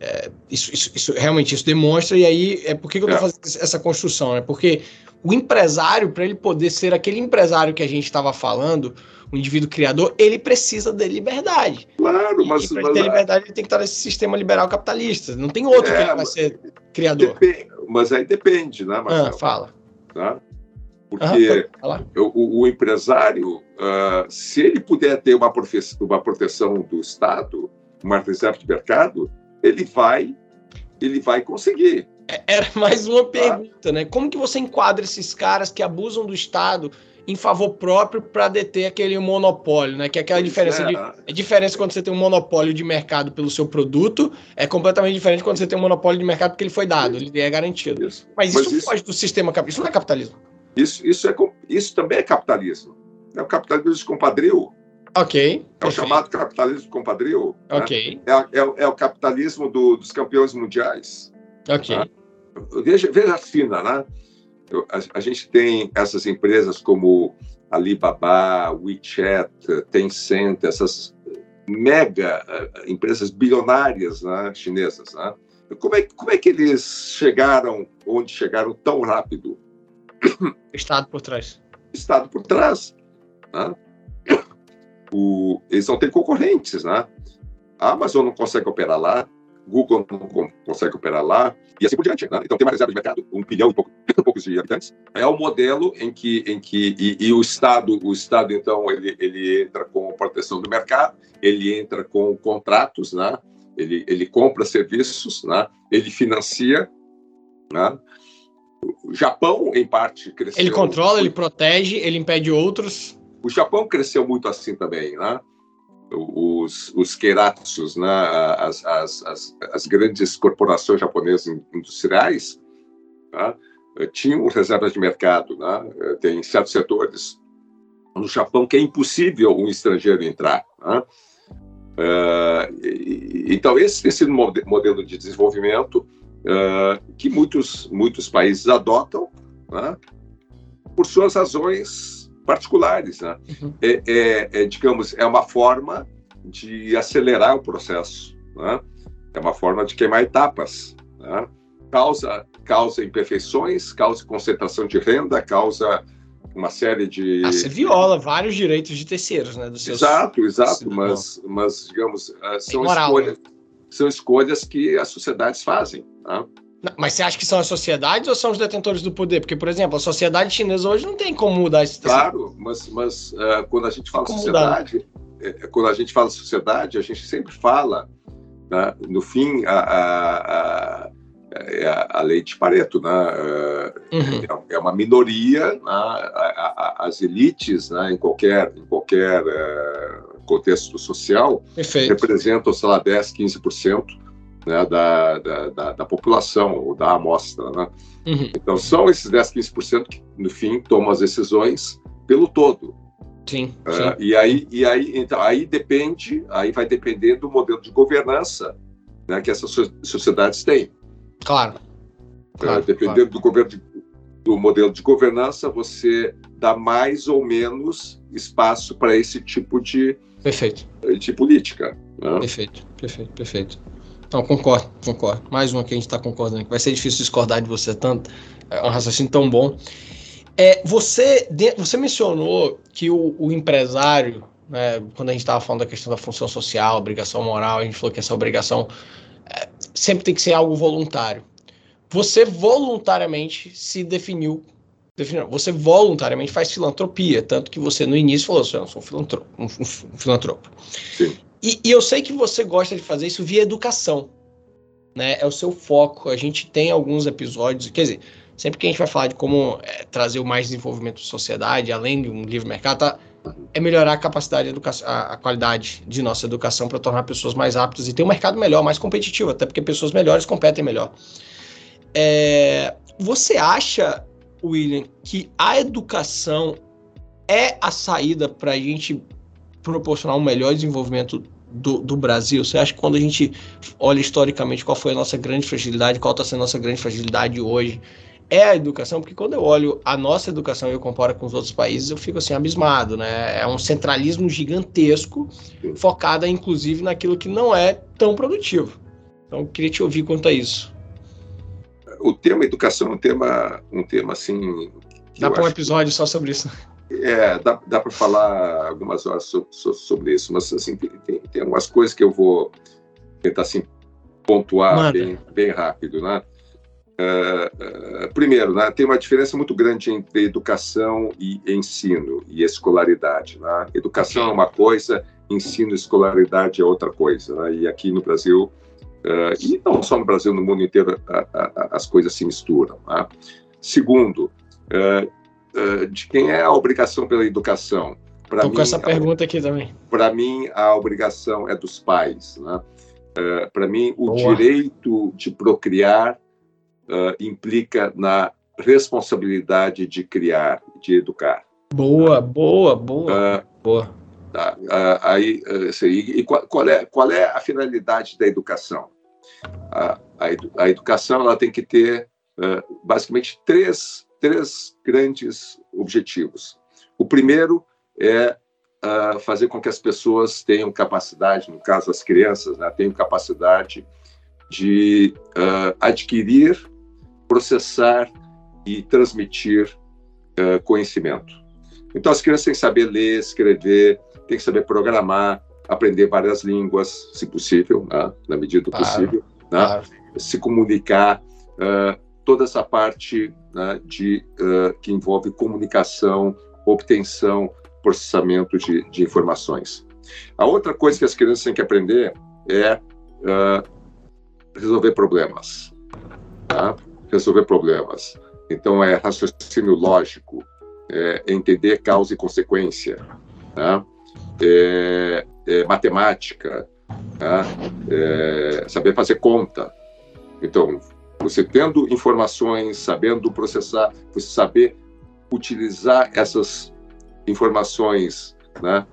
é, isso, isso, isso, realmente isso demonstra, e aí é por que, que eu estou é. fazendo essa construção, né? Porque o empresário, para ele poder ser aquele empresário que a gente estava falando, o indivíduo criador, ele precisa de liberdade. Claro, mas. E para ter liberdade, ele tem que estar nesse sistema liberal capitalista. Não tem outro é, que vai ser criador. Depende, mas aí depende, né, Marcelo? Ah, fala. Tá? Porque o, o, empresário, uh, se ele puder ter uma, uma proteção do Estado, uma reserva de mercado, ele vai, ele vai conseguir. É, era mais uma tá? pergunta, né? Como que você enquadra esses caras que abusam do Estado em favor próprio para deter aquele monopólio, né? Que é aquela pois diferença é. de a diferença quando você tem um monopólio de mercado pelo seu produto é completamente diferente quando você tem um monopólio de mercado porque ele foi dado, ele é garantido. Isso. Mas, Mas isso, isso foge do sistema capitalista. Isso não é capitalismo. Isso, isso, é, isso também é capitalismo. É o capitalismo de compadrio. Ok. É o chamado capitalismo de compadrio. Né? Ok. Né? É, é, é, o capitalismo do, dos campeões mundiais. Ok. Né? Veja, veja a fina, né? a, a, gente tem essas empresas como Alibaba, WeChat, Tencent, essas mega uh, empresas bilionárias né, chinesas. Né? Como, é, como é que eles chegaram onde chegaram tão rápido? Estado por trás. Estado por trás. Né? O, eles não têm concorrentes. Né? A Amazon não consegue operar lá, Google não consegue operar lá, e assim por diante. Né? Então, tem uma reserva de mercado, um bilhão e pouco, poucos de habitantes. É o modelo em que, em que e, e, o Estado, o Estado então, ele, ele entra com proteção do mercado, ele entra com contratos, né? ele, ele compra serviços, né? ele financia. Né? O Japão, em parte, cresceu. Ele controla, ele protege, ele impede outros. O Japão cresceu muito assim também, né? os, os keiratsus, né, as, as, as, as, grandes corporações japonesas industriais, né, tinham reservas de mercado. Né, tem certos setores no Japão que é impossível um estrangeiro entrar. Né, uh, então, esse tem sido um modelo de desenvolvimento uh, que muitos, muitos países adotam né, por suas razões particulares. Né? Uhum. É, é, é, digamos, é uma forma de acelerar o processo. Né? É uma forma de queimar etapas. Né? Causa, causa imperfeições, causa concentração de renda, causa uma série de. Ah, você viola vários direitos de terceiros, né? Dos seus... Exato, exato, mas, mas, digamos, eh, são, escolhas, né? são escolhas que as sociedades fazem. Né? Mas você acha que são as sociedades ou são os detentores do poder? Porque, por exemplo, a sociedade chinesa hoje não tem como mudar isso. Claro, mas, mas uh, quando a gente fala sociedade, é, é, quando a gente fala sociedade, a gente sempre fala, né, no fim, a, a, a, é a, lei de Pareto, né, uhum. é, é, uma minoria, né, as elites, né, em qualquer, em qualquer uh, contexto social, Perfeito. representam, sei lá, 10, 15% né, da, da, da, da, população, ou da amostra. Né? Uhum. Então, são esses 10, 15% que, no fim, tomam as decisões pelo todo. Sim, uh, sim. E aí, e aí, então, aí depende, aí vai depender do modelo de governança né, que essas sociedades têm. Claro. Uh, claro dependendo claro. do governo de, do modelo de governança, você dá mais ou menos espaço para esse tipo de, perfeito. de política. Né? Perfeito, perfeito, perfeito. Não, concordo, concordo. Mais uma que a gente está concordando. Vai ser difícil discordar de você tanto. É um raciocínio tão bom. É, você, você mencionou que o, o empresário, né, quando a gente estava falando da questão da função social, obrigação moral, a gente falou que essa obrigação é, sempre tem que ser algo voluntário. Você voluntariamente se definiu, você voluntariamente faz filantropia, tanto que você no início falou assim, eu sou um filantropo. Um, um filantropo. Sim. E, e, eu sei que você gosta de fazer isso via educação, né? É o seu foco. A gente tem alguns episódios, quer dizer, sempre que a gente vai falar de como é, trazer o mais desenvolvimento da sociedade, além de um livre mercado, tá, é melhorar a capacidade, a, a qualidade de nossa educação para tornar pessoas mais aptas e ter um mercado melhor, mais competitivo, até porque pessoas melhores competem melhor. É, você acha, William, que a educação é a saída para a gente proporcionar um melhor desenvolvimento do, do, Brasil? Você acha que quando a gente olha historicamente qual foi a nossa grande fragilidade, qual está sendo a nossa grande fragilidade hoje, é a educação? Porque quando eu olho a nossa educação e eu comparo com os outros países, eu fico assim abismado, né? É um centralismo gigantesco, focado inclusive naquilo que não é tão produtivo. Então, eu queria te ouvir quanto a isso. O tema educação é um tema, um tema assim. Dá para um episódio só sobre isso. É, dá, dá para falar algumas horas sobre, sobre, isso, mas assim, tem, tem, algumas coisas que eu vou tentar assim, pontuar bem, bem rápido. Né? Uh, uh, primeiro, né, tem uma diferença muito grande entre educação e ensino e escolaridade. Né? Educação é uma coisa, ensino e escolaridade é outra coisa. Né? E aqui no Brasil, uh, e não só no Brasil, no mundo inteiro, a, a, as coisas se misturam. Né? Segundo, eh, de quem é a obrigação pela educação? Estou com essa pergunta aqui também. Para mim, a obrigação é dos pais. Né? Uh, eh, Para mim, o Boa. direito de procriar uh, implica na responsabilidade de criar, de educar. Boa, boa, boa. boa. Tá, aí, assim, e qual, qual, é, qual é a finalidade da educação? A, a, a educação ela tem que ter basicamente três três grandes objetivos. O primeiro é uh, fazer com que as pessoas tenham capacidade, no caso as crianças, né, tenham capacidade de uh, adquirir, processar e transmitir uh, conhecimento. Então as crianças têm que saber ler, escrever, têm que saber programar, aprender várias línguas, se possível, né, na medida do claro, possível, né, claro. se comunicar, toda essa parte né, de, uh, que envolve comunicação, obtenção, processamento de, de, informações. A outra coisa que as crianças têm que aprender é uh, resolver problemas. Tá? Resolver problemas. Então, é raciocínio lógico, é entender causa e consequência, tá? é, é matemática, tá? é saber fazer conta. Então, você tendo informações, sabendo processar, você saber utilizar essas informações né,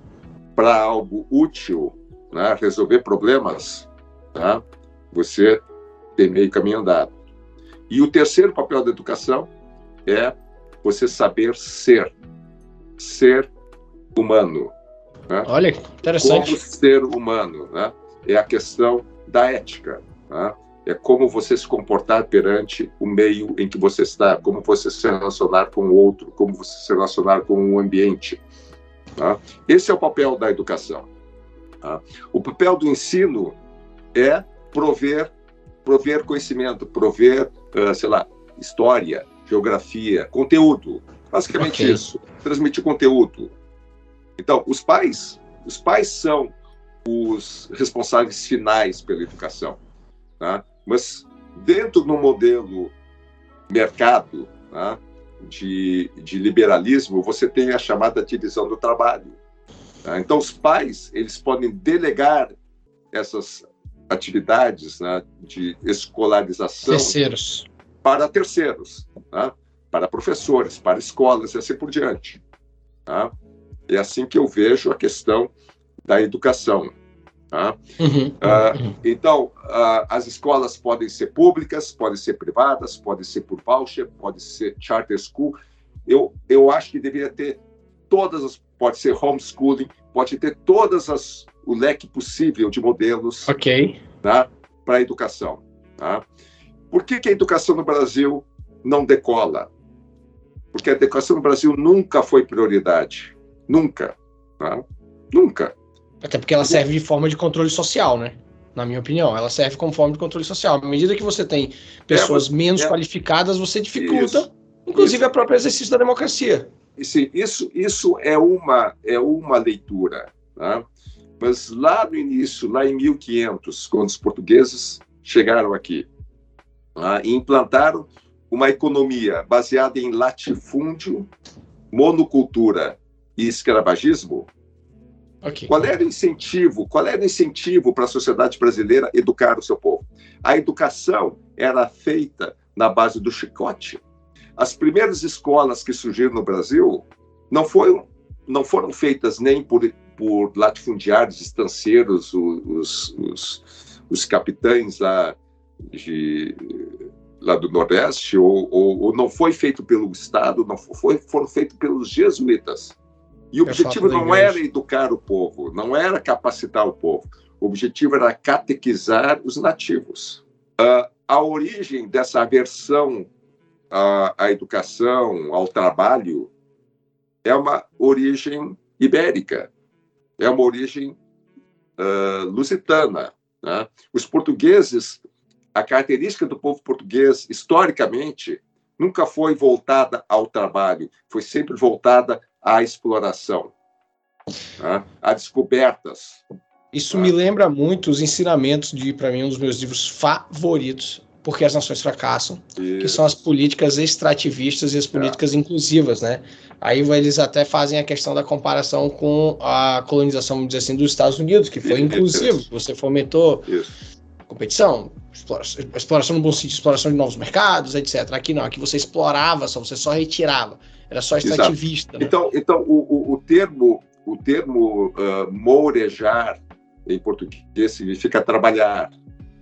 para algo útil, né, resolver problemas, tá, você tem meio caminho andado. E o terceiro papel da educação é você saber ser, ser humano. Né? Olha, interessante. Como ser humano, né? É a questão da ética. Né? É como você se comportar perante o meio em que você está, como você se relacionar com o outro, como você se relacionar com o ambiente. Tá? Esse é o papel da educação. Tá? O papel do ensino é prover, prover conhecimento, prover, uh, sei lá, história, geografia, conteúdo. Basicamente okay. isso. Transmitir conteúdo. Então, os pais, os pais são os responsáveis finais pela educação. Tá? Mas dentro do modelo mercado né, de, de liberalismo, você tem a chamada divisão do trabalho. Tá? Então, os pais eles podem delegar essas atividades né, de escolarização terceiros. para terceiros, né, para professores, para escolas e assim por diante. Tá? É assim que eu vejo a questão da educação. Tá? Uhum, uhum. então, as escolas podem ser públicas, podem ser privadas, podem ser por voucher, pode ser charter school. Eu, eu acho que deveria ter todas as, pode ser homeschooling, pode ter todas as o leque possível de modelos okay. tá, para a educação. Tá? Por que, que a educação no Brasil não decola? Porque a educação no Brasil nunca foi prioridade. Nunca. Tá? Nunca. Até porque ela serve de forma de controle social, né? Na minha opinião, ela serve como forma de controle social. À medida que você tem pessoas é, menos é, qualificadas, você dificulta, isso, inclusive, o próprio exercício da democracia. Sim, isso, isso é, uma, é uma leitura. Tá? Mas lá no início, lá em 1500, quando os portugueses chegaram aqui tá? e implantaram uma economia baseada em latifúndio, monocultura e escravagismo, okay. qual era o incentivo? Qual era o incentivo para a sociedade brasileira educar o seu povo? A educação era feita na base do chicote. As primeiras escolas que surgiram no Brasil não foram, não foram feitas nem por, por latifundiários, estanceiros, os, os, os capitães lá, de, lá do Nordeste, ou, ou, ou, não foi feito pelo Estado, não foi, foram feitos pelos jesuítas. E o objetivo não era educar o povo, não era capacitar o povo. O objetivo era catequizar os nativos. Uh, a origem dessa aversão à, à educação, ao trabalho, é uma origem ibérica, é uma origem uh, lusitana. Né? Os portugueses, a característica do povo português, historicamente, nunca foi voltada ao trabalho, foi sempre voltada à exploração, né? a descobertas. Isso me lembra muito os ensinamentos de, para mim, um dos meus livros favoritos, porque as nações fracassam, Isso. que são as políticas extrativistas e as políticas é. inclusivas, né? Aí eles até fazem a questão da comparação com a colonização, vamos dizer assim, dos Estados Unidos, que foi inclusivo, você fomentou Isso. competição, exploração, exploração no bom sentido, exploração de novos mercados, etc. Aqui não, aqui você explorava, só você só retirava, era só extrativista. Né? Então, então o, o, o, termo, o termo uh, mourejar em português significa trabalhar,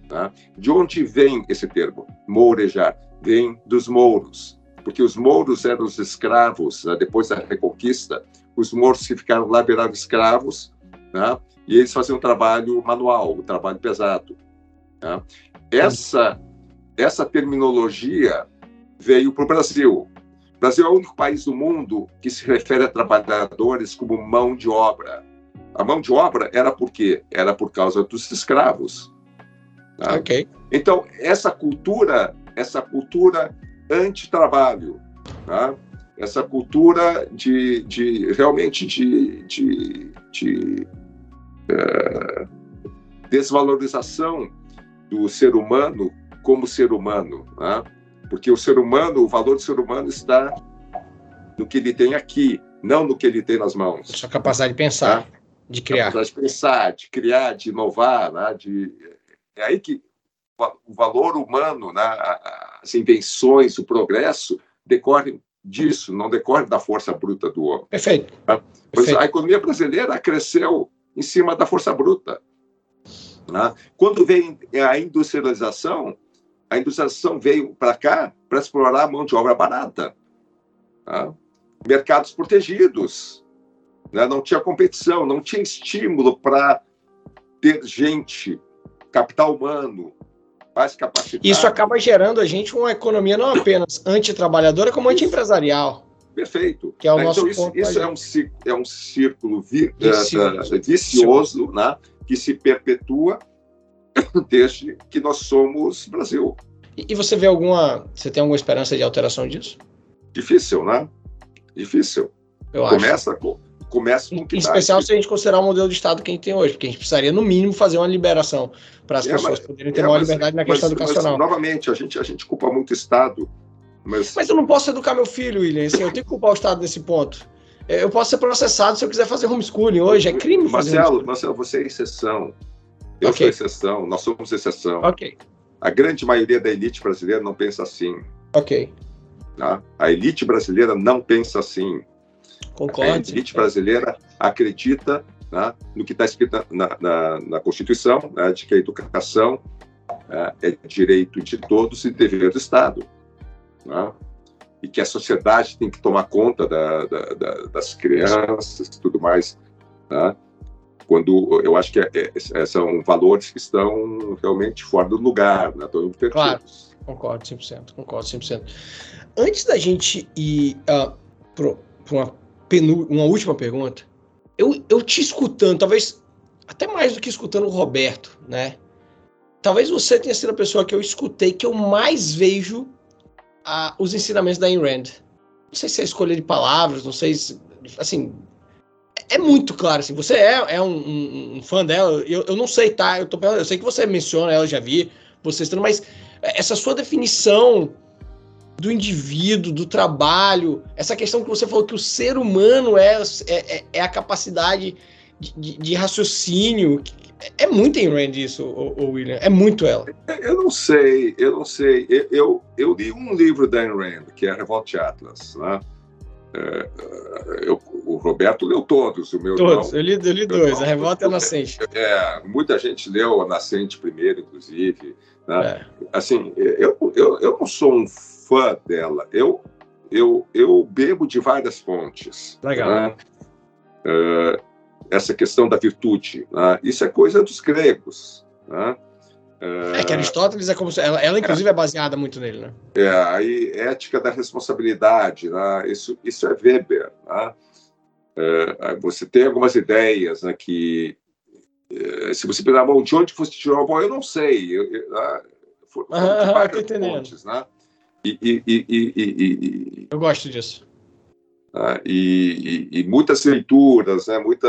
Tá? De onde vem esse termo, mourejar? Vem dos mouros, porque os mouros eram os escravos, né? depois da Reconquista, os mouros que ficaram lá viraram escravos, né? e eles faziam um trabalho manual, um trabalho pesado. Tá? Essa, essa terminologia veio para o Brasil. O Brasil é o único país do mundo que se refere a trabalhadores como mão de obra. A mão de obra era por quê? Era por causa dos escravos. Tá? Ok. Então, essa cultura, essa cultura anti-trabalho, tá? essa cultura de, de realmente de, de, de é, desvalorização do ser humano como ser humano, tá? porque o ser humano, o valor do ser humano está no que ele tem aqui, não no que ele tem nas mãos. Sua capacidade de pensar, tá? de criar. Capacidade de pensar, de criar, de inovar, né? de é aí que o valor humano, né, as invenções, o progresso decorrem disso, não decorre da força bruta do homem. Perfeito. Tá? Perfeito. a economia brasileira cresceu em cima da força bruta. Né? Quando vem a industrialização, a industrialização veio para cá para explorar a mão de obra barata. Tá? Mercados protegidos. Né? Não tinha competição, não tinha estímulo para ter gente capital humano, mais capacitado. Isso acaba gerando a gente uma economia não apenas antitrabalhadora, como anti-empresarial. Perfeito. Que é o nosso então, isso, isso é, um, é um círculo vi, vicioso, uh, vicioso né, que se perpetua desde que nós somos Brasil. E, e você vê alguma. Você tem alguma esperança de alteração disso? Difícil, né? Difícil. Eu Começa acho. com começa com Em especial se a gente considerar o modelo de Estado que a gente tem hoje, porque a gente precisaria, no mínimo, fazer uma liberação para as é, pessoas mas, poderem ter é, maior mas, liberdade na questão mas, educacional. Novamente, a gente, a gente culpa muito o Estado. Mas... mas eu não posso educar meu filho, William. Assim, eu tenho que culpar o Estado nesse ponto. É, eu posso ser processado se eu quiser fazer homeschooling hoje. É crime Marcelo, Marcelo, você é exceção. Eu okay. sou exceção, nós somos exceção. Ok. A grande maioria da elite brasileira não pensa assim. Ok. Tá? A elite brasileira não pensa assim. Concordo. A elite brasileira acredita né, no que está escrito na, na, na Constituição, né, de que a educação né, é direito de todos e dever do Estado. Né, e que a sociedade tem que tomar conta da, da, da, das crianças e tudo mais. Né, quando eu acho que é, é, são valores que estão realmente fora do lugar, né, estão invertidos. Claro, concordo 100%, concordo 100%. Antes da gente ir uh, para uma, uma última pergunta, eu, eu te escutando, talvez até mais do que escutando o Roberto, né? Talvez você tenha sido a pessoa que eu escutei que eu mais vejo uh, os ensinamentos da Ayn Rand. Não sei se é escolha de palavras, não sei se. Assim. É muito claro, assim. Você é, é um, um, um fã dela, eu, eu não sei, tá? Eu, tô, eu sei que você menciona ela, já vi vocês estão, mas essa sua definição do indivíduo, do trabalho, essa questão que você falou que o ser humano é, é, é, é a capacidade de, de, de, raciocínio. É muito em Rand isso, o, William. É muito ela. Eu não sei, eu não sei. Eu, eu, eu li um livro da Ayn Rand, que é a Revolt Atlas, né? É, eu, o Roberto leu todos, o meu Todos, eu li, eu li dois, irmão, a Revolta e a Nascente. É, muita gente leu a Nascente primeiro, inclusive. Né? É. Assim, eu, eu, eu não sou um fã dela. Eu, eu, eu bebo de várias fontes. Legal. Né? Uh, essa questão da virtude. Né? Isso é coisa dos gregos. Né? É que Aristóteles é como se, ela, ela inclusive é, é baseada muito nele, né? É, aí ética da responsabilidade, né? isso, isso é Weber. Né? Uh, você tem algumas ideias né, que se você pegar a mão de onde fosse tirou a bola, eu não sei. Eu, eu, ah, foram ah, fontes, né? E, e, e, Eu gosto disso. Ah, e, muitas leituras, né? Muita.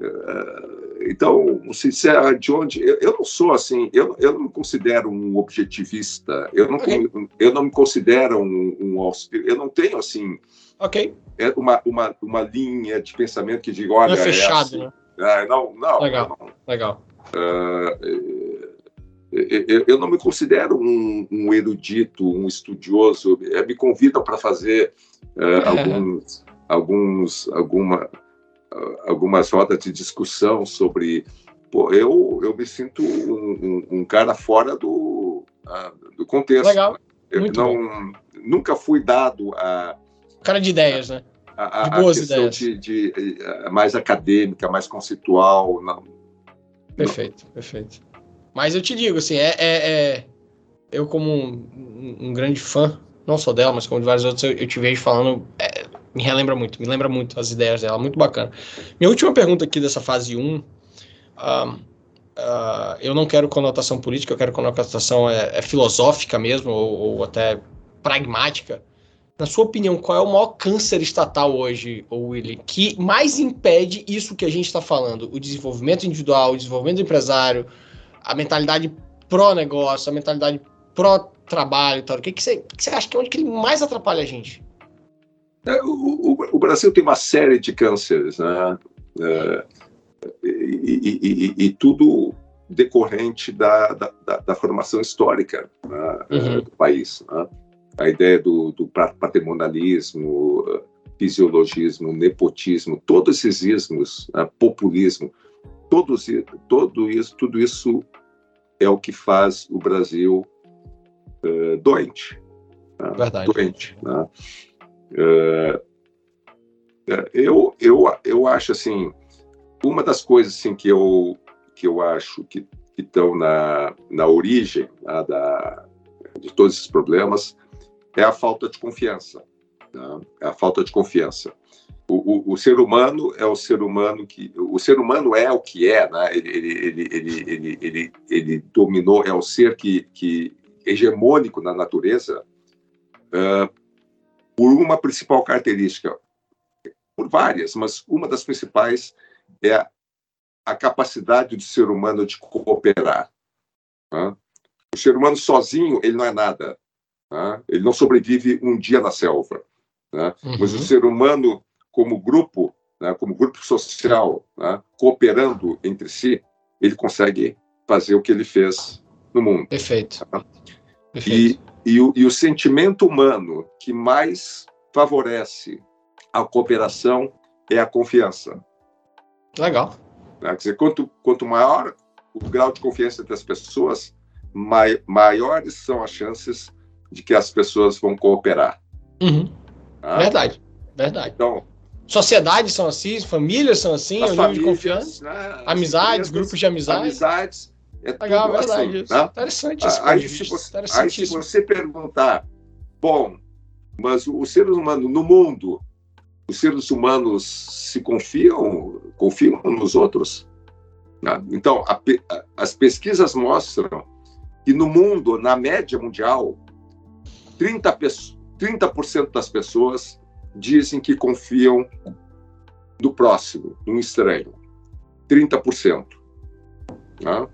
Uh, uh, então, sincero, de onde. Eu, eu, não sou assim, eu, eu não me considero um objetivista, eu não, okay. eu não me considero um, um. Eu não tenho assim. Ok. É uma, uma, uma linha de pensamento que diga, olha. Não é fechado, é assim. né? É, não, não. Legal. Não. Legal. Uh, eu não me considero um, um, erudito, um estudioso. Eh, me convidam para fazer uh, alguns, alguns, alguma, algumas rodas de discussão sobre. Pô, eu, eu me sinto um, um, um cara fora do, uh, do contexto. Legal. Eu Muito não, bom. nunca fui dado a. Cara de ideias, né? A, de boas a ideias. De, de, mais acadêmica, mais conceitual. Não, perfeito, não. perfeito. Mas eu te digo, assim, é, é, é eu como um, um, grande fã, não só dela, mas como de vários outros, eu, eu te vejo falando, é, me relembra muito, me lembra muito as ideias dela, muito bacana. Minha última pergunta aqui dessa fase 1, uh, uh, eu não quero conotação política, eu quero conotação é, é filosófica mesmo, ou, ou, até pragmática. Na sua opinião, qual é o maior câncer estatal hoje, Willy, que mais impede isso que a gente está falando? O desenvolvimento individual, o desenvolvimento do empresário, a mentalidade pró-negócio, a mentalidade pró-trabalho e tal. O que, que, você, que você acha que é onde que ele mais atrapalha a gente? É, o, o, o, Brasil tem uma série de cânceres, né? É, e, e, e, e, tudo decorrente da, da, da, da formação histórica né, uhum. do país. Né? A ideia do, do patrimonialismo, fisiologismo, nepotismo, todos esses ismos, né, populismo, todos, todo isso, tudo isso é o que faz o Brasil uh, doente. Né? Verdade. Doente. Né? Uh, eu, eu, eu acho assim, uma das coisas assim, que, eu, que eu acho que estão na, na origem né, da, de todos esses problemas é a falta de confiança. Né? É a falta de confiança o, o, o, ser humano é o ser humano que o ser humano é o que é, né? Ele ele, ele, ele, ele, ele, ele dominou é o ser que, que hegemônico na natureza uh, por uma principal característica, por várias, mas uma das principais é a, a capacidade do ser humano de cooperar. Né? O ser humano sozinho ele não é nada, né? ele não sobrevive um dia na selva. Né? Uhum. Mas o ser humano como grupo, né, como grupo social, né, cooperando entre si, ele consegue fazer o que ele fez no mundo. Perfeito. Perfeito. E, e, o, e o sentimento humano que mais favorece a cooperação é a confiança. Legal. Né? Quer dizer, quanto, quanto maior o grau de confiança das pessoas, mai, maiores são as chances de que as pessoas vão cooperar. Uhum. Tá? Verdade, verdade. Então, Sociedades são assim, famílias são assim, nível de confiança. Né, amizades, grupos de amizade. Amizades. É Legal, verdade. Assim, né? Interessante isso. Aí, se você, aí, se você perguntar, bom, mas os seres humanos no mundo, os seres humanos se confiam, confiam nos outros? Né? Então, a, a, as pesquisas mostram que no mundo, na média mundial, 30%, 30 das pessoas dizem que confiam no próximo, no estranho. 30%. Né?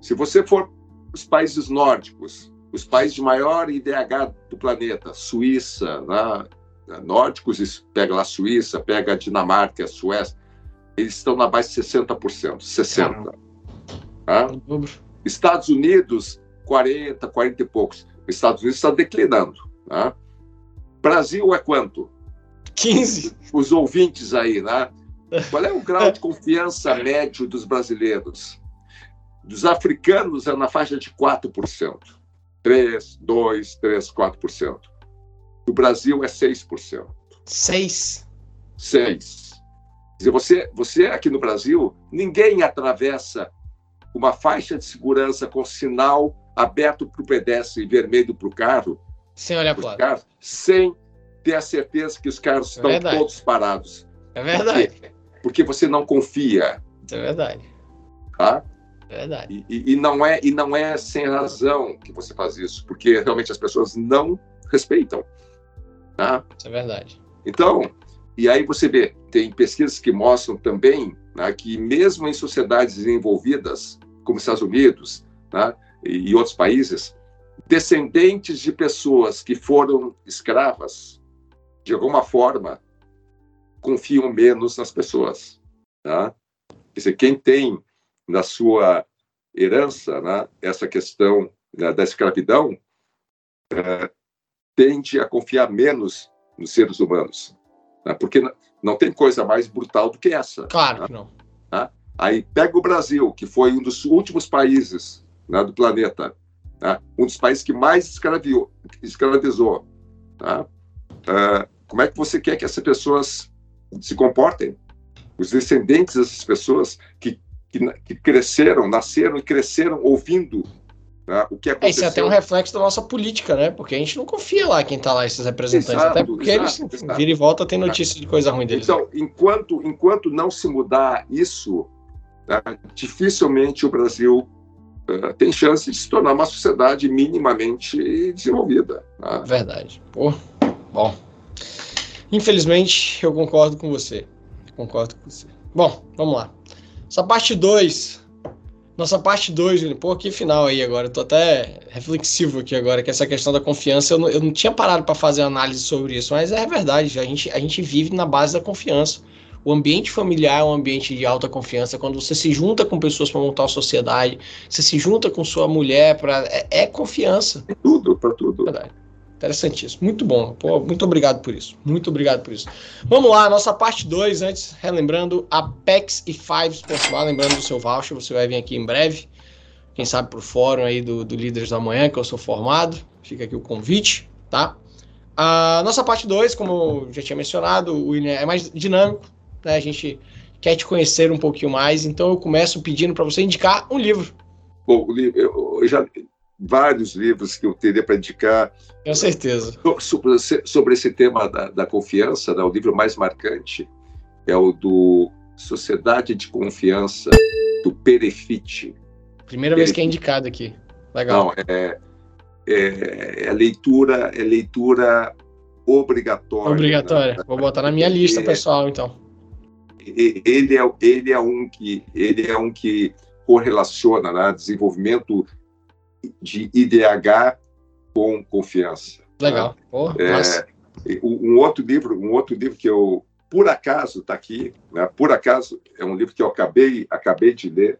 Se você for os países nórdicos, os países de maior IDH do planeta, Suíça, né? nórdicos, pega lá a Suíça, pega a Dinamarca, a Suécia, eles estão na base de 60%, 60%. Tá? Estados Unidos, 40, 40 e poucos. Estados Unidos está declinando. Tá? Brasil é quanto? 15. Os ouvintes aí, né? Qual é o grau de confiança médio dos brasileiros? Dos africanos é na faixa de 4%. 3, 2, 3, 4%. Do Brasil é 6%. 6? 6. Quer dizer, você, você aqui no Brasil, ninguém atravessa uma faixa de segurança com sinal aberto para o pedestre e vermelho para o carro. Sem olhar para o Sem ter a certeza que os carros é estão todos parados. É verdade. Porque, porque, você não confia. É verdade. Tá? Verdade. E, e, não é, e não é sem razão que você faz isso, porque realmente as pessoas não respeitam. Tá? Isso é verdade. Então, e aí você vê, tem pesquisas que mostram também né, que mesmo em sociedades desenvolvidas, como Estados Unidos né, e, e outros países, descendentes de pessoas que foram escravas de alguma forma, confiam menos nas pessoas. Tá? Quer dizer, quem tem na sua herança né, essa questão né, da escravidão é, tende a confiar menos nos seres humanos. Né, porque não tem coisa mais brutal do que essa. Claro né? que não. Tá? Aí pega o Brasil, que foi um dos últimos países né, do planeta, tá? um dos países que mais escravizou. escravizou tá? Uh, como é que você quer que essas pessoas se comportem? Os descendentes dessas pessoas que, que, que cresceram, nasceram e cresceram ouvindo né, o que aconteceu. É, isso é até um reflexo da nossa política, né? Porque a gente não confia lá quem está lá, esses representantes. Exato, até porque exato, eles exato. vira e volta tem notícia de coisa ruim deles. Então, enquanto, enquanto não se mudar isso, né, dificilmente o Brasil uh, tem chance de se tornar uma sociedade minimamente desenvolvida. Né? Verdade. Pô. Bom, infelizmente eu concordo com você. Concordo com você. Bom, vamos lá. Essa parte 2. Nossa parte 2, pô, que final aí agora. Eu tô até reflexivo aqui agora, que essa questão da confiança, eu não, eu não tinha parado para fazer análise sobre isso, mas é verdade, a gente, a gente vive na base da confiança. O ambiente familiar é um ambiente de alta confiança. Quando você se junta com pessoas para montar uma sociedade, você se junta com sua mulher para é, é, confiança. Tudo, para tudo. Verdade. Interessantíssimo. Muito bom. Pô, muito obrigado por isso. Muito obrigado por isso. Vamos lá, nossa parte 2, antes, relembrando, Apex e Fives lembrando do seu voucher, você vai vir aqui em breve. Quem sabe pro fórum aí do, do Líderes da Manhã, que eu sou formado. Fica aqui o convite, tá? A nossa parte 2, como eu já tinha mencionado, o William é mais dinâmico, né? A gente quer te conhecer um pouquinho mais, então eu começo pedindo para você indicar um livro. Bom, o livro, eu já vários livros que eu teria para indicar. Com certeza. Sobre, sobre esse tema da, da confiança, né? o livro mais marcante é o do Sociedade de Confiança, do Perefite. Primeira vez que é indicado aqui. Legal. Não, é, é, é leitura, é leitura obrigatória. Obrigatória. Né? Vou botar na minha lista, pessoal, então. Ele é, ele é um que ele é um que correlaciona né, desenvolvimento de IDH com confiança. Legal. Né? é, um outro livro, um outro livro que eu por acaso está aqui, né? por acaso é um livro que eu acabei acabei de ler,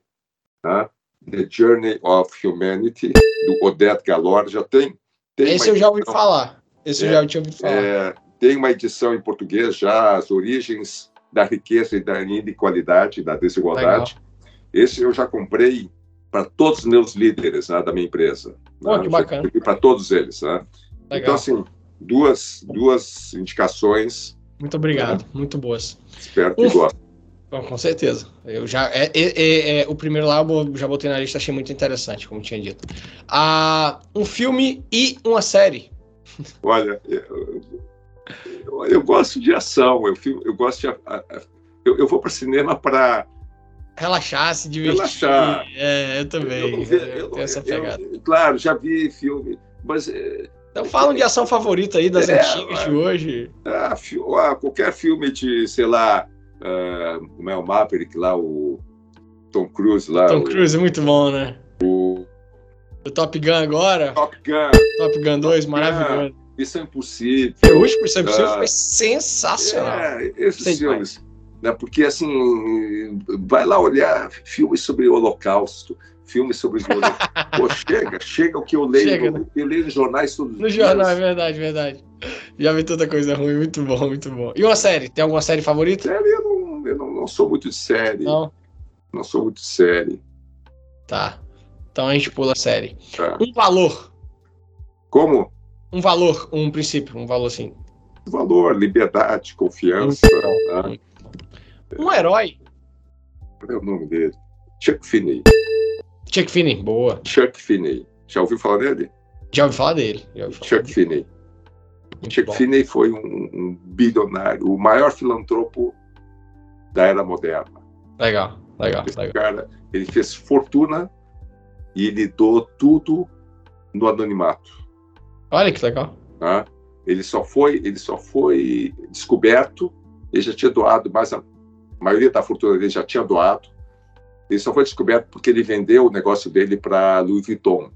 né? The Journey of Humanity, do Odette Galor. Já tem. tem Esse eu já ouvi falar. Esse é, eu já tinha ouvido falar. É, tem uma edição em português já, As Origens da Riqueza e da Inequalidade, da Desigualdade. Legal. Esse eu já comprei para todos os meus líderes né, da minha empresa. Pô, né? que bacana. Para todos eles. Né? Então, assim, duas, duas indicações. Muito obrigado, né? muito boas. Espero que gostem. Bom, com certeza. Eu já é, é, é, é, o primeiro lá eu já botei na lista, achei muito interessante, como tinha dito. Ah, um filme e uma série. Olha, eu, eu, eu gosto de ação. Eu, eu gosto de eu, eu vou para cinema para relaxar, se divertir. Relaxar. É, eu também. Eu, eu, eu tenho essa pegada. claro, já vi filme, mas é, então falam de ação favorita aí das é, antigas de hoje. Ah, ah, qualquer filme de, sei lá, uh, como é o Maverick lá, o Tom Cruise lá. Tom Cruise é muito bom, né? O, o Top Gun agora. Top Gun. Top Gun 2, Top maravilhoso. Gun, Missão Impossível. O último Missão Impossível uh, foi sensacional. É, esses Sei filmes. Né, porque, assim, vai lá olhar filmes sobre o Holocausto, filmes sobre Pô, chega, chega o que eu leio. Chega, né? Eu leio nos jornais todos No jornal, é verdade, verdade. Já vi tanta coisa ruim, muito bom, muito bom. E uma série? Tem alguma série favorita? Série, eu não, eu não, não sou muito de série. Não? Não sou muito de série. Tá. Então a gente pula a série. Tá. Um valor. Como? Um valor, um princípio, um valor assim. Valor, liberdade, confiança. Né? Um herói. Qual é o nome dele? Chuck Finney. Chuck Finney, boa. Chuck Finney. Já ouviu falar dele? Já ouvi falar dele. Ouvi falar Chuck dele. Finney. Muito Chuck bom. Finney foi um, um, bilionário, o maior filantropo da era moderna. Legal, legal, Esse legal. Cara, ele fez fortuna e ele doou tudo no anonimato. Olha que legal. Tá? Ele só foi, ele só foi descoberto. Ele já tinha doado, mas a, a maioria da fortuna dele já tinha doado ele só foi descoberto porque ele vendeu o negócio dele para Louis Vuitton.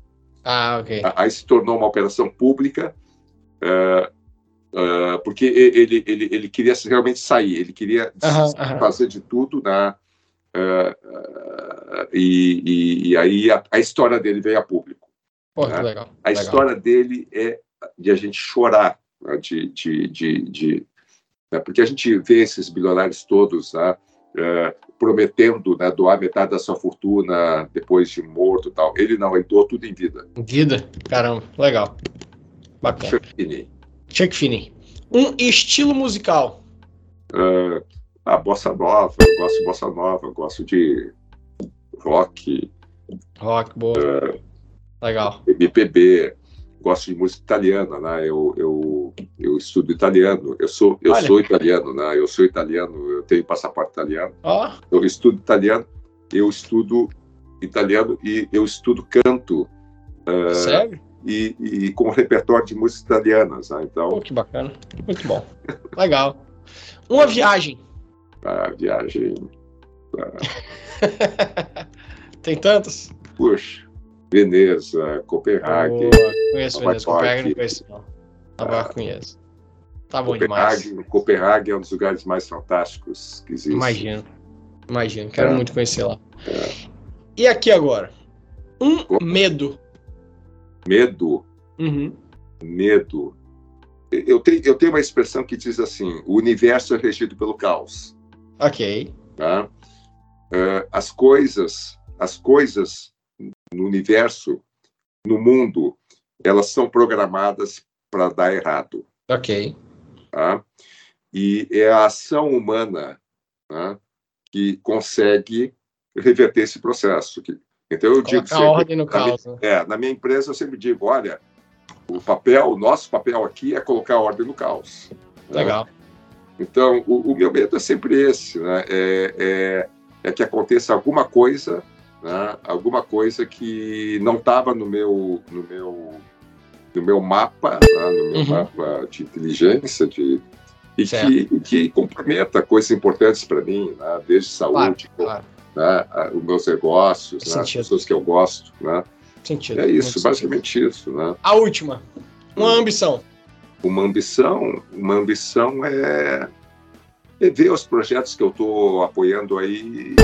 Ah, ok. Aí se tornou uma operação pública, uh, uh, porque ele, ele, ele queria realmente sair, ele queria fazer de tudo, né? Uh, e, e, e, aí a, a, história dele veio a público. Pô, né? legal. A legal. história dele é de a gente chorar, né? de, de, de, de né? porque a gente vê esses bilionários todos, né? Uh, prometendo né, doar metade da sua fortuna depois de morto tal. Ele não, ele doou tudo em vida. Em vida? Caramba, legal. Bacana. Chuck Finney. Chuck Finney. Um estilo musical. Uh, a bossa nova, eu gosto de bossa nova, eu gosto de rock. Rock, boa. Uh, legal. MPB gosto de música italiana, né? Eu, eu, eu estudo italiano. Eu sou eu sou italiano, né? Eu sou italiano. Eu tenho passaporte italiano. Oh. Eu estudo italiano. Eu estudo italiano e eu estudo canto. Uh, Sério? E, e, com repertório de músicas italianas, né? Então. Pô, que bacana. Muito bom. Legal. Uma viagem. A viagem. Tem tantas? Puxa. Veneza, Copenhague. Oh, conheço Veneza, Copenhague não conheço não. Nova York conheço. Tá bom Copenhague, demais. Copenhague é um dos lugares mais fantásticos que existe. Imagino. Imagino. Quero é. muito conhecer lá. É. E aqui agora? Um medo. Medo? Uhum. Medo. Eu tenho, eu tenho uma expressão que diz assim: o universo é regido pelo caos. Ok. Tá? Uh, as coisas, as coisas no universo, no mundo, elas são programadas para dar errado. Ok. Tá? E é a ação humana tá? que consegue reverter esse processo. Então eu Colocar digo sempre, ordem no caos. Minha, né? é, na minha empresa eu sempre digo, olha, o papel, o nosso papel aqui é colocar ordem no caos. Né? Legal. Né? Então o, o, meu medo é sempre esse, né? É, é, é que aconteça alguma coisa né? alguma coisa que não estava no meu, no meu, no meu mapa, né? no meu uhum. mapa de inteligência, de, e que, que, comprometa coisas importantes para mim, né? desde saúde, claro, claro. Né? os meus negócios, né? as pessoas que eu gosto. Né? Sentido, é isso, basicamente sentido. isso. Né? A última, uma hum. ambição. Uma ambição, uma ambição é, é ver os projetos que eu estou apoiando aí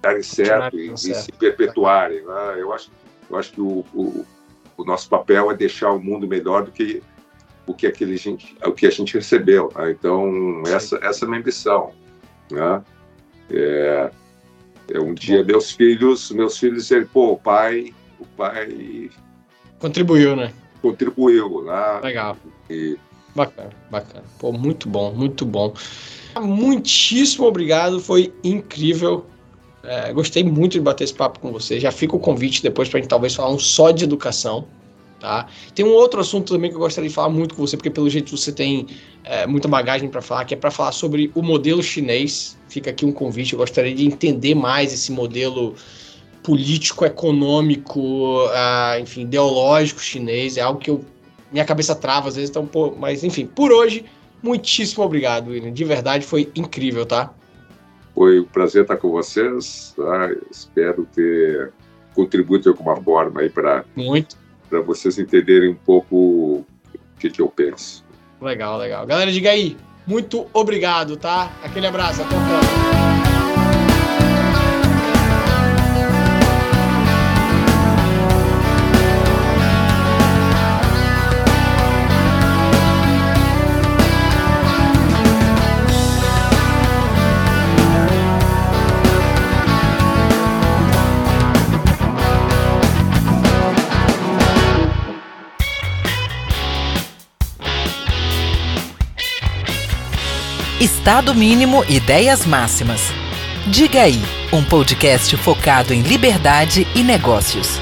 darem certo e, e, se perpetuarem. Né? Eu, acho, eu acho que o, o, o, nosso papel é deixar o mundo melhor do que o que, aquele gente, o que a gente recebeu. Né? Então, essa, essa é a minha ambição. Né? É, é um dia meus filhos, meus filhos dizerem, pô, o pai, o pai contribuiu, né? Contribuiu, né? Legal. E... Bacana, bacana. Pô, muito bom, muito bom. Muitíssimo obrigado, foi incrível. É, gostei muito de bater esse papo com você. Já fica o convite depois para a gente talvez falar um só de educação. Tá? Tem um outro assunto também que eu gostaria de falar muito com você, porque pelo jeito você tem é, muita bagagem para falar, que é para falar sobre o modelo chinês. Fica aqui um convite, eu gostaria de entender mais esse modelo político, econômico, uh, enfim, ideológico chinês. É algo que eu, minha cabeça trava às vezes, então, pô, mas enfim, por hoje, muitíssimo obrigado, William. De verdade, foi incrível, tá? Foi um prazer estar com vocês. Tá? Espero ter contribuído de alguma forma aí para para vocês entenderem um pouco o que, que eu penso. Legal, legal. Galera, diga aí, muito obrigado, tá? Aquele abraço, até a próxima. Estado Mínimo Ideias Máximas. Diga aí, um podcast focado em liberdade e negócios.